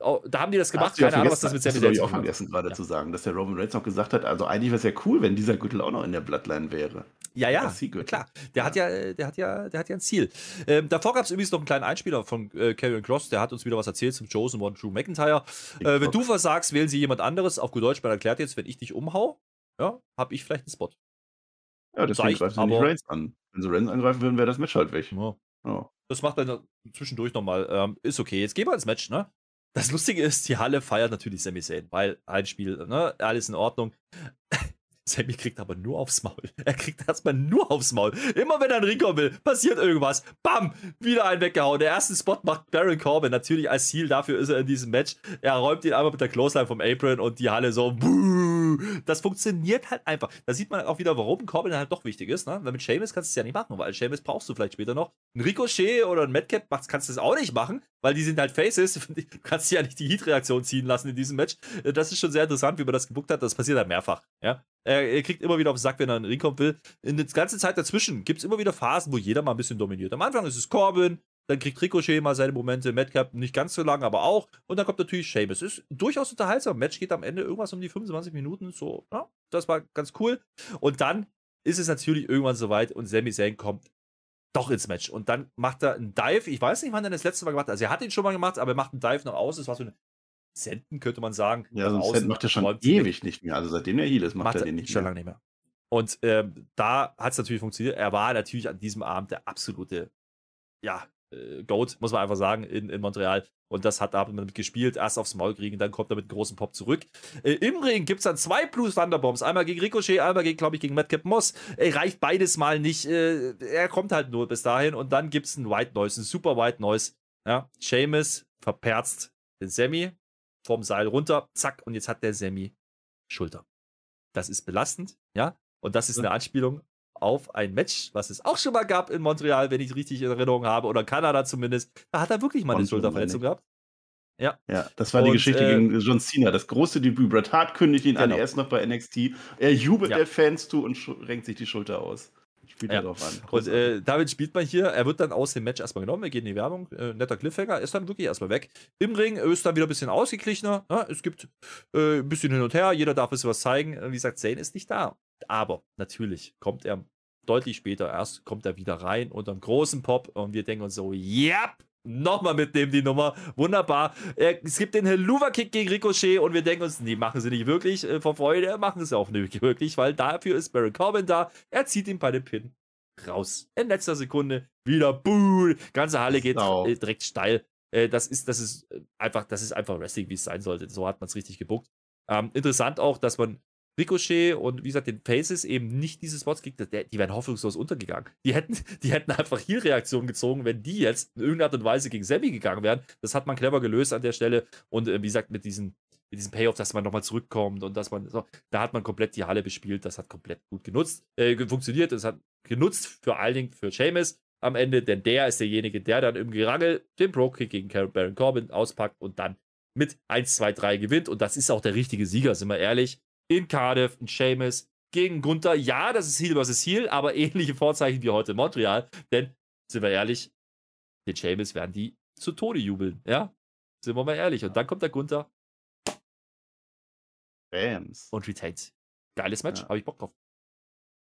oh, da haben die das gemacht. Keine Ahnung, was das mit Sammy. Ich auch vergessen gerade ja. zu sagen, dass der Roman Reigns noch gesagt hat, also eigentlich wäre es ja cool, wenn dieser Gürtel auch noch in der Bloodline wäre. Ja, ja, klar. Der hat ja, der hat ja, der hat ja ein Ziel. Ähm, davor gab es übrigens noch einen kleinen Einspieler von äh, Karrion Cross, der hat uns wieder was erzählt zum Chosen One True McIntyre. Äh, wenn du versagst, wählen sie jemand anderes. Auf gut Deutsch, man erklärt jetzt, wenn ich dich umhau, ja, habe ich vielleicht einen Spot. Ja, deswegen greifen sie nicht Reigns an. Wenn sie Reigns angreifen würden, wäre das Match halt weg. Ja. Ja. Das macht er zwischendurch nochmal. Ähm, ist okay. Jetzt gehen wir ins Match, ne? Das Lustige ist, die Halle feiert natürlich Sami Zayn, weil ein Spiel, ne, alles in Ordnung. Sammy kriegt aber nur aufs Maul. <laughs> Er kriegt erstmal nur aufs Maul. Immer wenn er einen Ring will, passiert irgendwas. Bam! Wieder einen weggehauen. Der erste Spot macht Baron Corbin. Natürlich als Ziel, dafür ist er in diesem Match. Er räumt ihn einmal mit der Clothesline vom Apron und die Halle so. Buh. Das funktioniert halt einfach. Da sieht man auch wieder, warum Corbin halt doch wichtig ist. Ne? Weil mit Seamus kannst du es ja nicht machen, weil Seamus brauchst du vielleicht später noch. Ein Ricochet oder ein Madcap kannst du es auch nicht machen, weil die sind halt Faces. <laughs> Du kannst ja nicht die Heat-Reaktion ziehen lassen in diesem Match. Das ist schon sehr interessant, wie man das gebuckt hat. Das passiert halt mehrfach. Ja? Er, er, kriegt immer wieder auf den Sack, wenn er in den Ring kommen will. In der ganzen Zeit dazwischen gibt es immer wieder Phasen, wo jeder mal ein bisschen dominiert. Am Anfang ist es Corbin, dann kriegt Ricochet mal seine Momente, Madcap nicht ganz so lang, aber auch. Und dann kommt natürlich Sheamus. Ist durchaus unterhaltsam. Match geht am Ende irgendwas um die 25 Minuten. So, ja, das war ganz cool. Und dann ist es natürlich irgendwann soweit und Sami Zayn kommt doch ins Match. Und dann macht er einen Dive. Ich weiß nicht, wann er das letzte Mal gemacht hat. Also er hat ihn schon mal gemacht, aber er macht einen Dive noch aus. Das war so eine Senden, könnte man sagen. Ja, so ein Senden macht er schon ewig nicht mehr. Also seitdem er hier ist, macht, macht er den nicht schon mehr. Schon lange nicht mehr. Und ähm, da hat es natürlich funktioniert. Er war natürlich an diesem Abend der absolute, ja, äh, Goat, muss man einfach sagen, in, in Montreal. Und das hat er damit gespielt. Erst aufs Maul kriegen, dann kommt er mit einem großen Pop zurück. Äh, Im Ring gibt es dann zwei Blues Thunderbombs. Einmal gegen Ricochet, einmal gegen, glaube ich, gegen Madcap Moss. Äh, reicht beides mal nicht. Äh, er kommt halt nur bis dahin. Und dann gibt es ein White Noise, ein super White Noise. Ja, Seamus verperzt den Sammy vom Seil runter, zack, und jetzt hat der Sammy Schulter. Das ist belastend, ja. Und das ist eine Anspielung auf ein Match, was es auch schon mal gab in Montreal, wenn ich richtig in Erinnerung habe, oder Kanada zumindest. Da hat er wirklich mal eine Schulterverletzung gehabt. Ja. Ja, das war und, die Geschichte äh, gegen John Cena, das große Debüt. Bret Hart kündigt ihn genau. an, er ist noch bei NXT. Er jubelt ja. der Fans zu und renkt sich die Schulter aus. Spielt ja. darauf an. Und äh, damit spielt man hier, er wird dann aus dem Match erstmal genommen, wir gehen in die Werbung, äh, netter Cliffhanger, ist dann wirklich erstmal weg. Im Ring ist dann wieder ein bisschen ausgeglichener, ja, es gibt äh, ein bisschen hin und her, jeder darf ein bisschen was zeigen. Wie gesagt, Zane ist nicht da. Aber natürlich kommt er deutlich später erst, kommt er wieder rein unter einem großen Pop und wir denken uns so, yep, nochmal mitnehmen die Nummer. Wunderbar. Es gibt den Helluva-Kick gegen Ricochet und wir denken uns, nee, machen sie nicht wirklich äh, vor Freude, machen sie auch nicht wirklich, weil dafür ist Baron Corbin da. Er zieht ihn bei dem Pin raus. In letzter Sekunde wieder Buh. Ganze Halle geht genau. direkt steil. Äh, das ist, das ist einfach, das ist einfach Wrestling, wie es sein sollte. So hat man es richtig gebuckt. Ähm, interessant auch, dass man Ricochet und wie gesagt den Faces eben nicht diese Spots kriegt, die wären hoffnungslos untergegangen. Die hätten, <laughs> die hätten einfach hier Reaktionen gezogen, wenn die jetzt in irgendeiner Art und Weise gegen Sammy gegangen wären. Das hat man clever gelöst an der Stelle und äh, wie gesagt mit diesen mit diesem Payoff, dass man nochmal zurückkommt und dass man so, da hat man komplett die Halle bespielt. Das hat komplett gut genutzt, äh, funktioniert. Es hat genutzt vor allen Dingen für Seamus am Ende, denn der ist derjenige, der dann im Gerangel den Pro-Kick gegen Baron Corbin auspackt und dann mit 1, 2, 3 gewinnt. Und das ist auch der richtige Sieger, sind wir ehrlich in Cardiff, ein Seamus gegen Gunther. Ja, das ist Heal vs. Heal, aber <laughs> ähnliche Vorzeichen wie heute in Montreal. Denn, sind wir ehrlich, den Seamus werden die zu Tode jubeln. Ja, sind wir mal ehrlich. Und dann kommt der Gunther. Bams. Und retains. Geiles Match, ja. habe ich Bock drauf.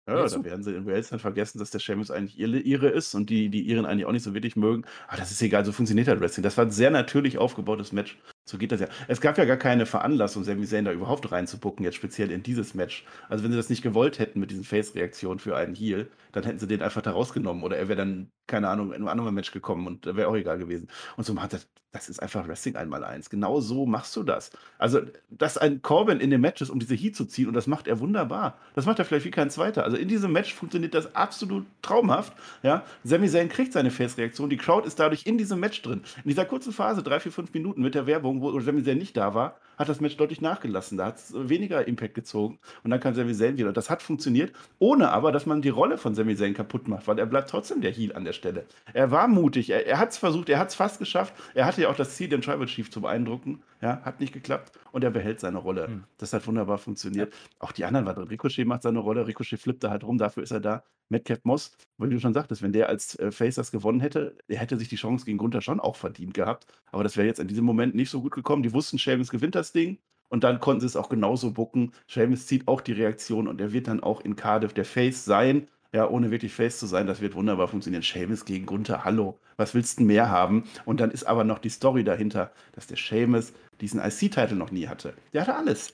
Ja, da werden sie in Wales dann vergessen, dass der Seamus eigentlich ihre, ihre ist und die, die ihren eigentlich auch nicht so wirklich mögen. Aber das ist egal, so funktioniert halt Wrestling. Das war ein sehr natürlich aufgebautes Match. So geht das ja. Es gab ja gar keine Veranlassung, Sami Zayn da überhaupt reinzupucken, jetzt speziell in dieses Match. Also wenn sie das nicht gewollt hätten mit diesen Face-Reaktionen für einen Heal, dann hätten sie den einfach da rausgenommen oder er wäre dann, keine Ahnung, in einem anderen Match gekommen und wäre auch egal gewesen. Und so macht das, das ist einfach Wrestling einmal eins. Genau so machst du das. Also, dass ein Corbin in dem Match ist, um diese Heat zu ziehen und das macht er wunderbar. Das macht er vielleicht wie kein zweiter. Also in diesem Match funktioniert das absolut traumhaft. Ja, Sami Zayn kriegt seine Face-Reaktion, die Crowd ist dadurch in diesem Match drin. In dieser kurzen Phase, drei, vier, fünf Minuten mit der Werbung, wo Sami Zayn nicht da war, hat das Match deutlich nachgelassen. Da hat es weniger Impact gezogen und dann kam Sami Zayn wieder. Und das hat funktioniert, ohne aber, dass man die Rolle von Sami Zayn kaputt macht, weil er bleibt trotzdem der Heal an der Stelle. Er war mutig, er, er hat es versucht, er hat es fast geschafft. Er hatte ja auch das Ziel, den Tribal Chief zu beeindrucken. Ja, hat nicht geklappt und er behält seine Rolle. Hm. Das hat wunderbar funktioniert. Ja. Auch die anderen waren drin. Ricochet macht seine Rolle, Ricochet flippt da halt rum, dafür ist er da. Madcap Moss, wie du schon sagtest, wenn der als äh, Face das gewonnen hätte, er hätte sich die Chance gegen Gunther schon auch verdient gehabt. Aber das wäre jetzt in diesem Moment nicht so gut gekommen. Die wussten, Sheamus gewinnt das Ding. Und dann konnten sie es auch genauso bucken. Sheamus zieht auch die Reaktion und er wird dann auch in Cardiff der Face sein. Ja, ohne wirklich Face zu sein, das wird wunderbar funktionieren. Sheamus gegen Gunther, hallo, was willst du mehr haben? Und dann ist aber noch die Story dahinter, dass der Sheamus diesen IC-Titel noch nie hatte. Der hatte alles.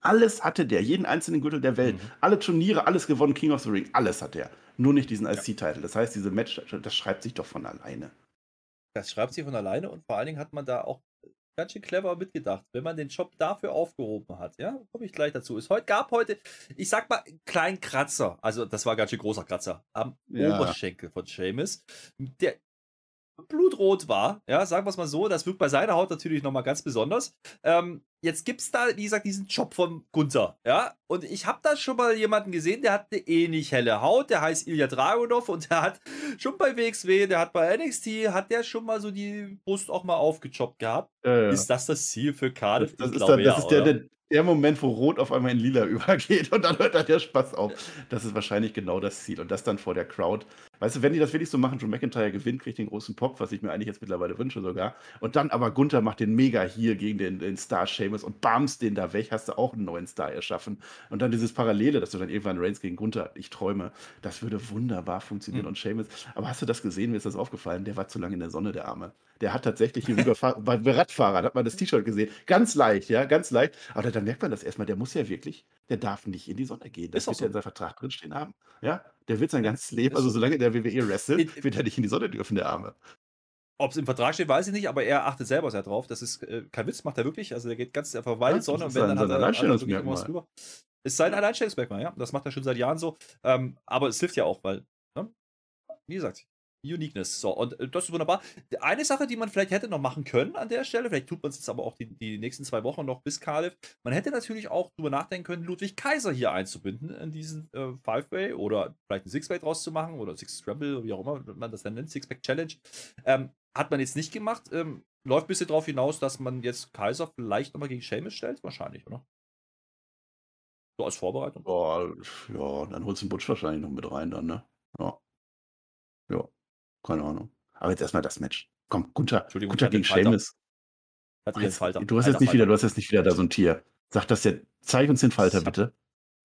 Alles hatte der, jeden einzelnen Gürtel der Welt. Mhm. Alle Turniere, alles gewonnen, King of the Ring, alles hat er. nur nicht diesen IC-Title. Das heißt, diese Match, das schreibt sich doch von alleine. Das schreibt sich von alleine und vor allen Dingen hat man da auch ganz schön clever mitgedacht, wenn man den Job dafür aufgehoben hat. Ja, komme ich gleich dazu. Es heute, gab heute, ich sag mal, einen kleinen Kratzer. Also, das war ganz schön großer Kratzer am Ja. Oberschenkel von Seamus. Der blutrot war, ja, sagen wir es mal so. Das wirkt bei seiner Haut natürlich nochmal ganz besonders. Ähm, jetzt gibt es da, wie gesagt, diesen Job von Gunther, ja. Und ich habe da schon mal jemanden gesehen, der hat eine ähnlich helle Haut, der heißt Ilya Dragunov und der hat schon bei WXW, der hat bei NXT, hat der schon mal so die Brust auch mal aufgechoppt gehabt. Äh, Ist das das Ziel für Cardiff? das, das Ich ist, dann, das ja, ist der, der, der Moment, wo Rot auf einmal in Lila <laughs> übergeht und dann hört dann der Spaß auf. Das ist wahrscheinlich genau das Ziel. Und das dann vor der Crowd. Weißt du, wenn die das wirklich so machen, Drew McIntyre gewinnt, kriegt den großen Pop, was ich mir eigentlich jetzt mittlerweile wünsche sogar. Und dann aber Gunther macht den mega hier gegen den, den Star Seamus und bamst den da weg, hast du auch einen neuen Star erschaffen. Und dann dieses Parallele, dass du dann irgendwann Reigns gegen Gunther, ich träume, das würde wunderbar funktionieren. Mhm. Und Seamus, aber hast du das gesehen, mir ist das aufgefallen, der war zu lange in der Sonne, der Arme. Der hat tatsächlich hier über bei Radfahrern, hat man das T-Shirt gesehen. Ganz leicht, ja, ganz leicht. Aber dann merkt man das erstmal, der muss ja wirklich, der darf nicht in die Sonne gehen. Das Ist wird ja so. in seinem Vertrag drinstehen haben. Ja, der wird sein ganzes Leben, also so. solange der WWE wrestelt, In- wird er nicht in die Sonne dürfen, der Arme. Ob es im Vertrag steht, weiß ich nicht, aber er achtet selber sehr drauf. Das ist äh, kein Witz, macht er wirklich. Also der geht ganz, er verweilt Ja, Sonne und wenn dann hat er, irgendwas drüber. Ist sein Alleinstellungsmerkmal, ja. Das macht er schon seit Jahren so. Ähm, aber es hilft ja auch, weil, ne? wie gesagt, Uniqueness. So, und äh, das ist wunderbar. Eine Sache, die man vielleicht hätte noch machen können an der Stelle, vielleicht tut man es jetzt aber auch die, die nächsten zwei Wochen noch bis Cardiff, man hätte natürlich auch drüber nachdenken können, Ludwig Kaiser hier einzubinden in diesen äh, Five-Way oder vielleicht ein Six-Way draus zu machen oder Six Scramble, wie auch immer man das dann nennt, Six-Pack Challenge. Ähm, hat man jetzt nicht gemacht. Ähm, läuft ein bisschen darauf hinaus, dass man jetzt Kaiser vielleicht nochmal gegen Seamus stellt? Wahrscheinlich, oder? So als Vorbereitung. Boah, ja, dann holst du den Butch wahrscheinlich noch mit rein dann, ne? Ja. Ja, keine Ahnung. Aber jetzt erstmal das Match. Komm, Gunther, Entschuldigung, Gunther gegen. Seamus. Du hast jetzt nicht wieder, du hast jetzt nicht wieder da so ein Tier. Sag das jetzt. Zeig uns den Falter, bitte.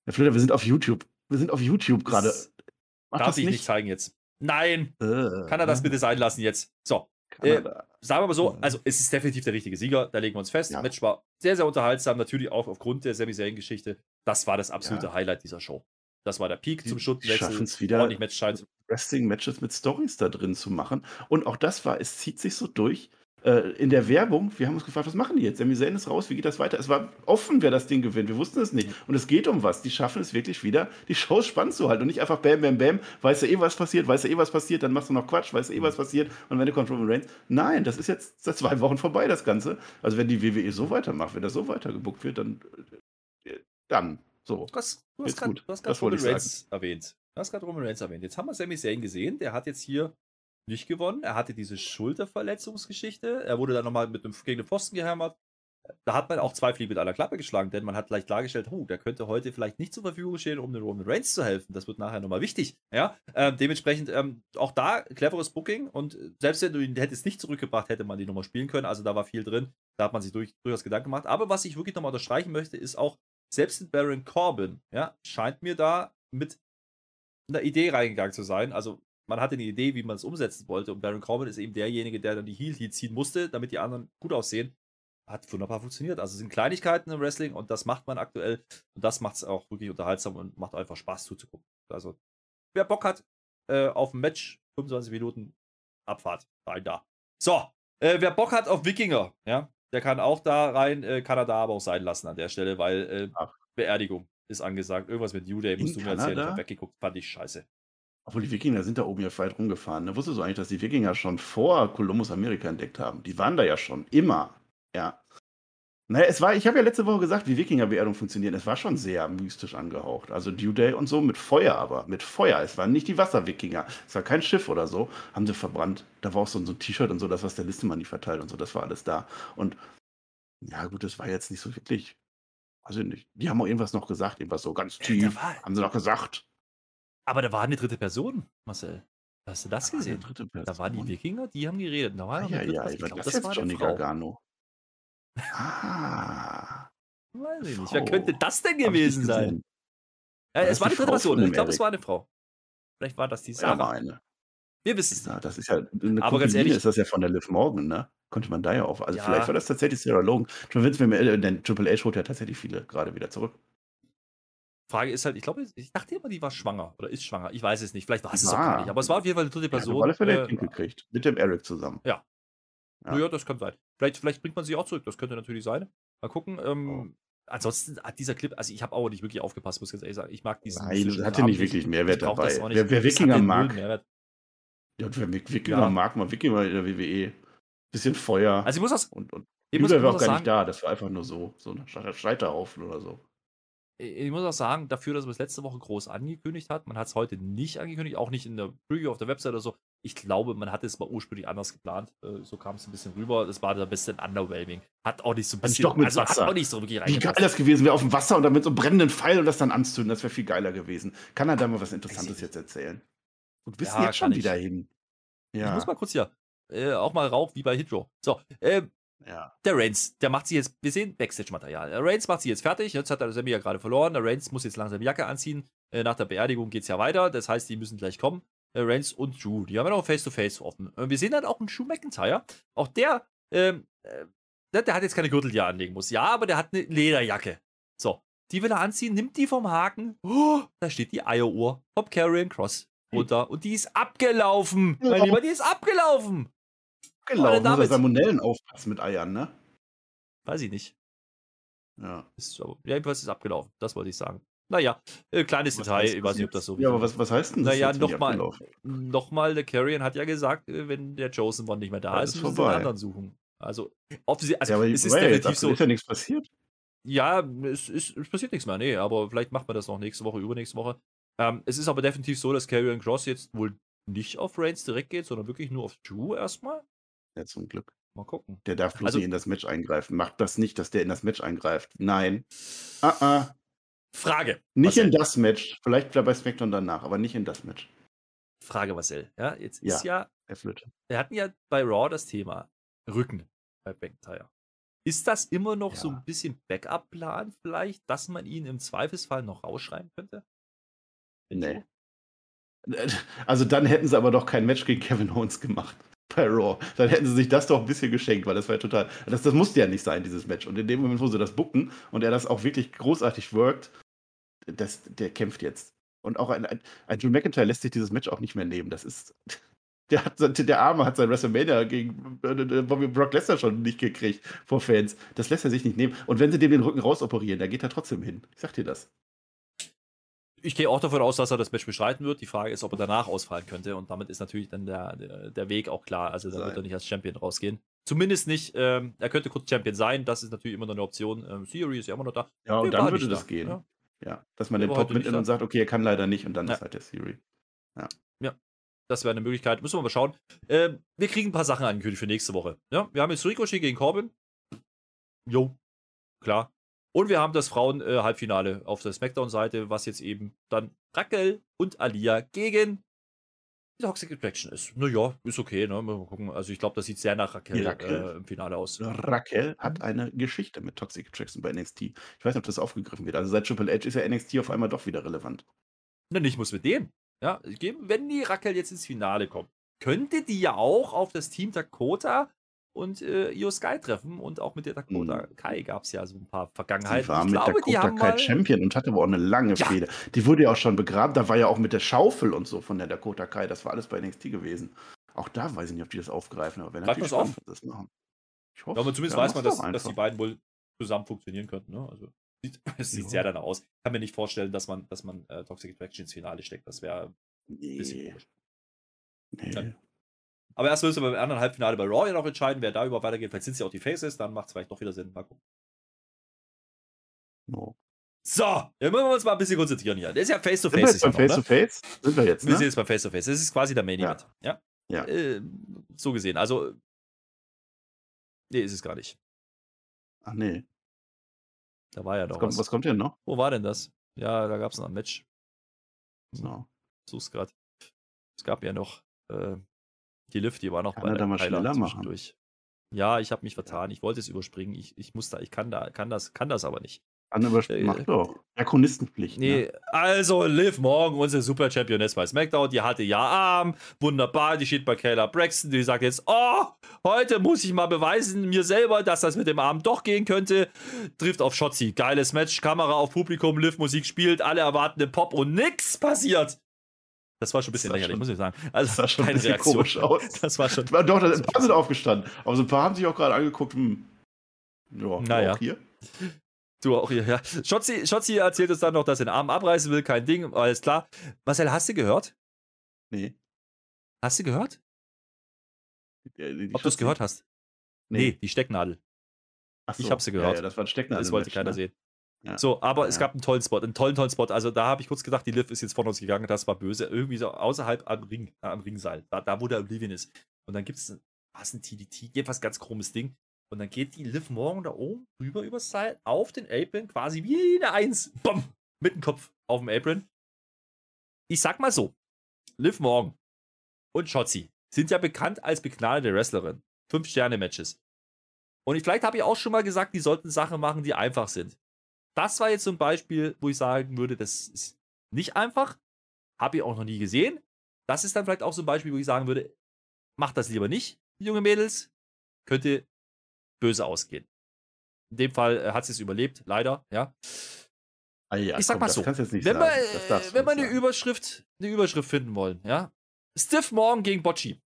Herr Flöter, wir sind auf YouTube. Wir sind auf YouTube gerade. Darf ich nicht nicht. zeigen jetzt. Nein! Äh, Kann er das bitte sein lassen jetzt? So, äh, sagen wir mal so, also es ist definitiv der richtige Sieger, da legen wir uns fest. Ja. Match war sehr, sehr unterhaltsam, natürlich auch aufgrund der Sami Zayn-Geschichte. Das war das absolute Ja. Highlight dieser Show. Das war der Peak Die zum schaffen Stundenwechsel. es wieder, Matchzeit. Wrestling-Matches mit Stories da drin zu machen. Und auch das war, es zieht sich so durch. Äh, in der Werbung, wir haben uns gefragt, was machen die jetzt? Sami Zayn ist raus, wie geht das weiter? Es war offen, wer das Ding gewinnt. Wir wussten es nicht. Und es geht um was. Die schaffen es wirklich wieder, die Shows spannend zu halten und nicht einfach bam, bam, bam, weißt du eh, was passiert, weißt du eh, was passiert, dann machst du noch Quatsch, weißt du eh, was passiert und am Ende kommt Roman Reigns. Nein, das ist jetzt seit zwei Wochen vorbei, das Ganze. Also wenn die WWE so weitermacht, wenn das so weitergebuckt wird, dann, äh, dann so. Du hast, du hast gerade Das Roman Reigns erwähnt. Du hast gerade Roman Reigns erwähnt. Jetzt haben wir Sami Zayn gesehen. Der hat jetzt hier nicht gewonnen. Er hatte diese Schulterverletzungsgeschichte. Er wurde dann nochmal mit einem, gegen den Pfosten gehämmert. Da hat man auch zwei Fliegen mit einer Klappe geschlagen, denn man hat gleich klargestellt, oh, der könnte heute vielleicht nicht zur Verfügung stehen, um den Roman Reigns zu helfen. Das wird nachher nochmal wichtig. Ja, ähm, dementsprechend ähm, auch da cleveres Booking und selbst wenn du ihn hättest nicht zurückgebracht, hätte man die nochmal spielen können. Also da war viel drin. Da hat man sich durch, durchaus Gedanken gemacht. Aber was ich wirklich nochmal unterstreichen möchte, ist auch, selbst in Baron Corbin, ja, scheint mir da mit einer Idee reingegangen zu sein. Also man hatte eine Idee, wie man es umsetzen wollte. Und Baron Corbin ist eben derjenige, der dann die Heel Heat ziehen musste, damit die anderen gut aussehen. Hat wunderbar funktioniert. Also es sind Kleinigkeiten im Wrestling und das macht man aktuell. Und das macht es auch wirklich unterhaltsam und macht einfach Spaß zuzugucken. Also wer Bock hat äh, auf ein Match, 25 Minuten Abfahrt, rein da. So, äh, wer Bock hat auf Wikinger, ja, der kann auch da rein, äh, kann er da aber auch sein lassen an der Stelle, weil äh. Beerdigung ist angesagt. Irgendwas mit New Day musst du mir erzählen. Ich Kanada? hab weggeguckt, fand ich scheiße. Obwohl die Wikinger sind da oben ja weit rumgefahren. Ne? Wusstest du eigentlich, dass die Wikinger schon vor Kolumbus Amerika entdeckt haben? Die waren da ja schon, immer. Ja. Naja, es war, ich habe ja letzte Woche gesagt, wie Wikinger-Beerdung funktionieren. Es war schon sehr mystisch angehaucht. Also Due Day und so mit Feuer aber. Mit Feuer. Es waren nicht die Wasserwikinger. Es war kein Schiff oder so. Haben sie verbrannt. Da war auch so, so ein T-Shirt und so, das, was der Listemann die verteilt und so. Das war alles da. Und ja, gut, das war jetzt nicht so wirklich. Also nicht. Die haben auch irgendwas noch gesagt, irgendwas so ganz tief. war- Haben sie noch gesagt. Aber da war eine dritte Person, Marcel. Hast du das Da gesehen? Da waren die. Wikinger, die haben geredet. Da war Ja, ja, ja, Ich war glaub, das, das war eine Johnny Frau. Gargano. Ah. Weiß ich nicht. Wer könnte das denn gewesen sein? Ja, es war die eine dritte Frau Person. Ich glaube, es war eine Frau. Vielleicht war das die Ja, Sarah. war eine. Wir wissen es Ja, nicht. das ist ja eine Aber ganz ehrlich- ist das ja von der Liv Morgan, ne? Konnte man da ja auch. Also Ja. vielleicht war das tatsächlich Sarah Logan. Schon wenn es mir, äh, denn Triple H holt ja tatsächlich viele gerade wieder zurück. Frage ist halt, ich glaube, ich dachte immer, die war schwanger oder ist schwanger. Ich weiß es nicht. Vielleicht war es es auch gar nicht. Aber es war auf jeden Fall eine dritte Ja, Person. auf alle Fälle äh, gekriegt. Mit dem Eric zusammen. Ja. Ja. Ja. das kann sein. Vielleicht, vielleicht bringt man sie auch zurück. Das könnte natürlich sein. Mal gucken. Ähm, Ansonsten hat dieser Clip, also ich habe auch nicht wirklich aufgepasst, muss ich ganz ehrlich sagen. Ich mag diesen. Nein, mystischen hatte nicht wirklich Mehrwert das dabei. Wer- wer Das Wikinger mag. Mehrwert. Ja, wer Wik- Wikinger Ja. mag, mal Wikinger in der WWE. Bisschen Feuer. Also ich muss das, und und ich ich war auch das gar sagen, nicht da. Das war einfach nur so. So ein Sche- Scheiterhaufen oder so. ich muss auch sagen, dafür, dass man es letzte Woche groß angekündigt hat, man hat es heute nicht angekündigt, auch nicht in der Preview auf der Website oder so. Ich glaube, man hatte es mal ursprünglich anders geplant. Äh, So kam es ein bisschen rüber. Das war da ein bisschen underwhelming. Hat auch nicht so ein ich bisschen, doch mit also hat Wasser. auch nicht so wirklich Wie geil das gewesen wäre auf dem Wasser und dann mit so einem brennenden Pfeil und das dann anzünden. Das wäre viel geiler gewesen. Kann er da mal was Interessantes ich- jetzt erzählen? Und wissen Ja, jetzt schon ich. wieder hin. Ich Ja. muss mal kurz hier äh, auch mal Rauch wie bei Hitro. So, äh, ja. der Reigns, der macht sie jetzt, wir sehen Backstage-Material. Der Reigns macht sie jetzt fertig, jetzt hat der Sammy ja gerade verloren. Der Reigns muss jetzt langsam Jacke anziehen. Äh, nach der Beerdigung geht es ja weiter, das heißt, die müssen gleich kommen. Äh, Reigns und Drew, die haben ja noch Face-to-Face offen. Äh, wir sehen dann auch einen Drew McIntyre. Auch der, ähm, äh, der, hat jetzt keine Gürtel, die er anlegen muss. Ja, aber der hat eine Lederjacke. So, die will er anziehen, nimmt die vom Haken. Oh, da steht die Eieruhr vom Carrion Cross runter. Und die ist abgelaufen. Mein Ja. Lieber, die ist abgelaufen. Gelaufen. Muss damit- er Salmonellen aufpassen mit Eiern, ne? Weiß ich nicht. Ja. Ist aber, ja, jedenfalls ist abgelaufen. Das wollte ich sagen. Naja, äh, kleines Was Detail. Ich weiß nicht, ob das so Ja, aber was, was heißt denn das? Naja, nochmal, nochmal, der Carrion hat ja gesagt, äh, wenn der Chosen One nicht mehr da Ja, ist, ist müssen sie einen anderen suchen. Also, offensichtlich, also ja, aber es ist definitiv so. ist ja nichts passiert. Ja, es, ist, es passiert nichts mehr, nee, aber vielleicht macht man das noch nächste Woche, übernächste Woche. Ähm, es ist aber definitiv so, dass Carrion Cross jetzt wohl nicht auf Reigns direkt geht, sondern wirklich nur auf Drew erstmal. Ja, zum Glück. Mal gucken. Der darf bloß Also- nicht in das Match eingreifen. Macht das nicht, dass der in das Match eingreift. Nein. Ah, ah. Frage. Nicht Marcel. in das Match. Vielleicht bei SmackDown danach, aber nicht in das Match. Frage, Marcel. Ja, jetzt ist ja Flöte. Wir hatten ja bei Raw das Thema Rücken bei McIntyre. Ist das immer noch so Ja. ein bisschen Backup-Plan vielleicht, dass man ihn im Zweifelsfall noch rausschreiben könnte? Nee. <laughs> Also dann hätten sie aber doch kein Match gegen Kevin Owens gemacht <laughs> bei Raw. Dann hätten sie sich das doch ein bisschen geschenkt, weil das war ja total. Das, das musste ja nicht sein, dieses Match. Und in dem Moment, wo sie das bucken und er das auch wirklich großartig workt, das, der kämpft jetzt. Und auch ein, ein, ein Drew McIntyre lässt sich dieses Match auch nicht mehr nehmen. Das ist. <laughs> Der, hat, der Arme hat sein WrestleMania gegen äh, Bobby Brock Lesnar schon nicht gekriegt vor Fans. Das lässt er sich nicht nehmen. Und wenn sie dem den Rücken rausoperieren, da geht er trotzdem hin. Ich sag dir das. Ich gehe auch davon aus, dass er das Match bestreiten wird. Die Frage ist, ob er danach ausfallen könnte. Und damit ist natürlich dann der, der, der Weg auch klar. Also da wird er nicht als Champion rausgehen. Zumindest nicht, ähm, er könnte kurz Champion sein. Das ist natürlich immer noch eine Option. Ähm, Theory ist ja immer noch da. Ja, und dann würde das da, gehen. ja. Ja, dass man den war Pop mitnimmt und sagt, okay, er kann leider nicht und dann Ja. ist halt der Theory. Das wäre eine Möglichkeit. Müssen wir mal schauen. Ähm, wir kriegen ein paar Sachen angekündigt für nächste Woche. Ja, wir haben jetzt Ricochet gegen Corbin. Jo, klar. Und wir haben das Frauen-Halbfinale auf der Smackdown-Seite, was jetzt eben dann Raquel und Alia gegen Toxic Attraction ist. Naja, ist okay, ne? Mal gucken. Also ich glaube, das sieht sehr nach Raquel, Raquel. Äh, im Finale aus. Raquel hat Mhm. eine Geschichte mit Toxic Attraction bei NXT. Ich weiß nicht, ob das aufgegriffen wird. Also seit Triple H ist ja NXT auf einmal doch wieder relevant. Na, nicht muss mit dem. Ja, wenn die Raquel jetzt ins Finale kommt, könnte die ja auch auf das Team Dakota und äh, Io Sky treffen. Und auch mit der Dakota Kai gab es ja so ein paar Vergangenheiten. Sie war ich mit glaube, die Dakota Kai mal, Champion und hatte aber auch eine lange Ja. Fehde. Die wurde ja auch schon begraben. Da war ja auch mit der Schaufel und so von der Dakota Kai. Das war alles bei NXT gewesen. Auch da weiß ich nicht, ob die das aufgreifen, aber wenn natürlich das auf? spannend, das machen. Ich hoffe. Ja, aber zumindest weiß man, dass, dass die beiden wohl zusammen funktionieren könnten. Ne? Also sieht, <laughs> es sieht Ja. sehr danach aus. Kann mir nicht vorstellen, dass man, dass man äh, Toxic Attraction ins Finale steckt. Das wäre ein bisschen Nee. komisch. nee. Ja. Aber erst müssen wir beim anderen Halbfinale bei Raw ja noch entscheiden, wer da überhaupt weitergeht. Vielleicht sind sie auch die Faces, dann macht es vielleicht doch wieder Sinn. Mal gucken. No. So, jetzt müssen wir uns mal ein bisschen konzentrieren hier. Das ist ja Sind wir Face-to-Face. jetzt ja beim ne? Face-to-Face? Sind wir jetzt, Wir sind ne? jetzt beim Face-to-Face. Das ist quasi der Main Ja. Event. Ja. Ja. Äh, so gesehen. Also. Nee, ist es gar nicht. Ach nee. Da war ja Was doch kommt, was. was kommt denn noch? Wo war denn das? Ja, da gab es noch ein Match. So. Such's gerade. Es gab ja noch äh, die Lift, die war noch Kann er da mal schneller machen? zwischendurch. Ja, ich habe mich vertan. Ich wollte es überspringen. Ich, ich muss da, ich kann da, kann das, kann das aber nicht. Dann übersp Äh, mach doch. Ja, Chronistenpflicht. Nee, ne? also Liv Morgan, unsere Super Championess bei SmackDown, die hatte ja Arm, wunderbar, die steht bei Kayla Braxton, die sagt jetzt, oh, heute muss ich mal beweisen mir selber, dass das mit dem Arm doch gehen könnte. Trifft auf Shotzi, geiles Match, Kamera auf Publikum, Liv Musik spielt, alle erwarten den Pop und nix passiert. Das war schon ein bisschen lächerlich, schon- muss ich sagen. Also Das sah schon ein bisschen Reaktion. komisch aus. Das war schon. Doch, da- ein paar sind aufgestanden. Aber so ein paar haben sich auch gerade angeguckt, hm. Ja, Naja. auch hier. Du auch hier, ja. Schotzi, Schotzi erzählt uns dann noch, dass er den Arm abreißen will, kein Ding, alles klar. Marcel, hast du gehört? Nee. Hast du gehört? Die Ob du es gehört hast? Nee, die Stecknadel. Ach ich hab sie gehört. Ja, ja, das war ein Stecknadel. Das wollte keiner sehen. Ja. So, aber es Ja. gab einen tollen Spot, einen tollen, tollen Spot. Also da habe ich kurz gedacht, die Liv ist jetzt von uns gegangen, das war böse. Irgendwie so außerhalb am Ring, äh, am Ringseil, da, da wo der Oblivion ist. Und dann gibt es was ein TDT, jedenfalls ganz krummes Ding. Und dann geht die Liv morgen da oben rüber übers Seil auf den Apron, quasi wie eine Eins. Bumm! Mit dem Kopf auf dem Apron. Ich sag mal so: Liv Morgan und Shotzi sind ja bekannt als begnadete Wrestlerin. Fünf-Sterne-Matches. Und ich, vielleicht habe ich auch schon mal gesagt, die sollten Sachen machen, die einfach sind. Das war jetzt so ein Beispiel, wo ich sagen würde, das ist nicht einfach. Habe ich auch noch nie gesehen. Das ist dann vielleicht auch so ein Beispiel, wo ich sagen würde, macht das lieber nicht, junge Mädels. Könnte böse ausgehen. In dem Fall äh, hat sie es überlebt, leider, ja. Ah, ja, ich sag komm, mal so, wenn wir, sagen. Du wenn wir eine sagen. Überschrift, eine Überschrift finden wollen, ja. Stiff Morgan gegen Bocci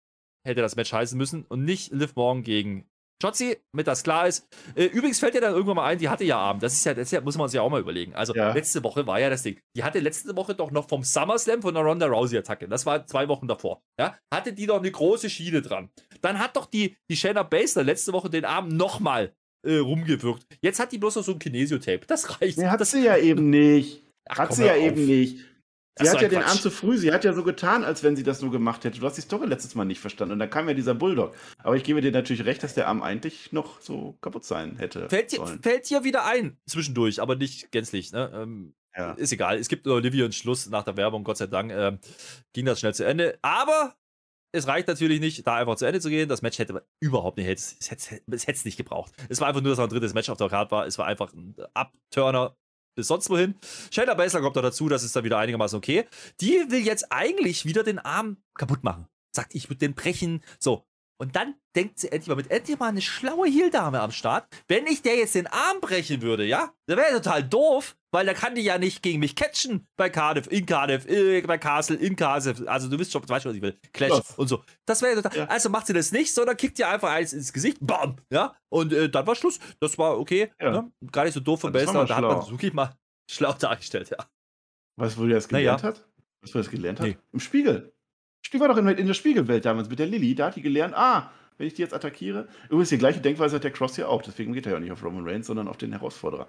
hätte das Match heißen müssen und nicht Liv Morgan gegen Shotzi, damit das klar ist. Äh, übrigens fällt dir dann irgendwann mal ein, die hatte ja Abend. Das ist ja, das muss man sich ja auch mal überlegen. Also Ja. letzte Woche war ja das Ding. Die hatte letzte Woche doch noch vom SummerSlam von der Ronda Rousey-Attacke. Das war zwei Wochen davor. Ja, hatte die doch eine große Schiene dran. Dann hat doch die, die Shayna Baszler letzte Woche den Arm nochmal äh, rumgewirkt. Jetzt hat die bloß noch so ein Kinesio-Tape. Das reicht. Nee, hat das, sie ja eben nicht. Ach, hat komm, sie ja auf. eben nicht. Sie Das hat ja ein den Arm Quatsch. zu früh. Sie hat ja so getan, als wenn sie das nur gemacht hätte. Du hast die Story letztes Mal nicht verstanden. Und dann kam ja dieser Bulldog. Aber ich gebe dir natürlich recht, dass der Arm eigentlich noch so kaputt sein hätte Fällt dir, sollen. fällt dir wieder ein, zwischendurch, aber nicht gänzlich. Ne? Ähm, Ja. Ist egal. Es gibt Olivia einen Schluss nach der Werbung, Gott sei Dank. Ähm, ging das schnell zu Ende. Aber es reicht natürlich nicht, da einfach zu Ende zu gehen. Das Match hätte man überhaupt nicht, es hätte es nicht gebraucht. Es war einfach nur, dass ein drittes Match auf der Karte war. Es war einfach ein Abturner bis sonst wohin. Shayna Baszler kommt da dazu, das ist dann wieder einigermaßen okay. Die will jetzt eigentlich wieder den Arm kaputt machen. Sagt, ich würde den brechen. So. Und dann denkt sie endlich mal mit endlich mal eine schlaue Heel-Dame am Start. Wenn ich der jetzt den Arm brechen würde, ja, dann wäre total doof, weil da kann die ja nicht gegen mich catchen bei Cardiff, in Cardiff, äh, bei Castle, in Cardiff. Also du wisst schon, du weißt schon, was ich will. Clash Was? und so. Das wäre. Ja. Also macht sie das nicht, sondern kickt ihr einfach eins ins Gesicht, bam, ja. Und äh, dann war Schluss. Das war okay. Ja. Ne? Gar nicht so doof von Das mal Da hat man wirklich mal <laughs> schlau dargestellt, ja. Weißt du, wo die das Naja. gelernt hat? Weißt du, wo das gelernt hat? Nee. Im Spiegel. Die war doch in, in der Spiegelwelt damals mit der Lilly. Da hat die gelernt, ah, wenn ich die jetzt attackiere. Übrigens, die gleiche Denkweise hat der Cross hier auch. Deswegen geht er ja nicht auf Roman Reigns, sondern auf den Herausforderer.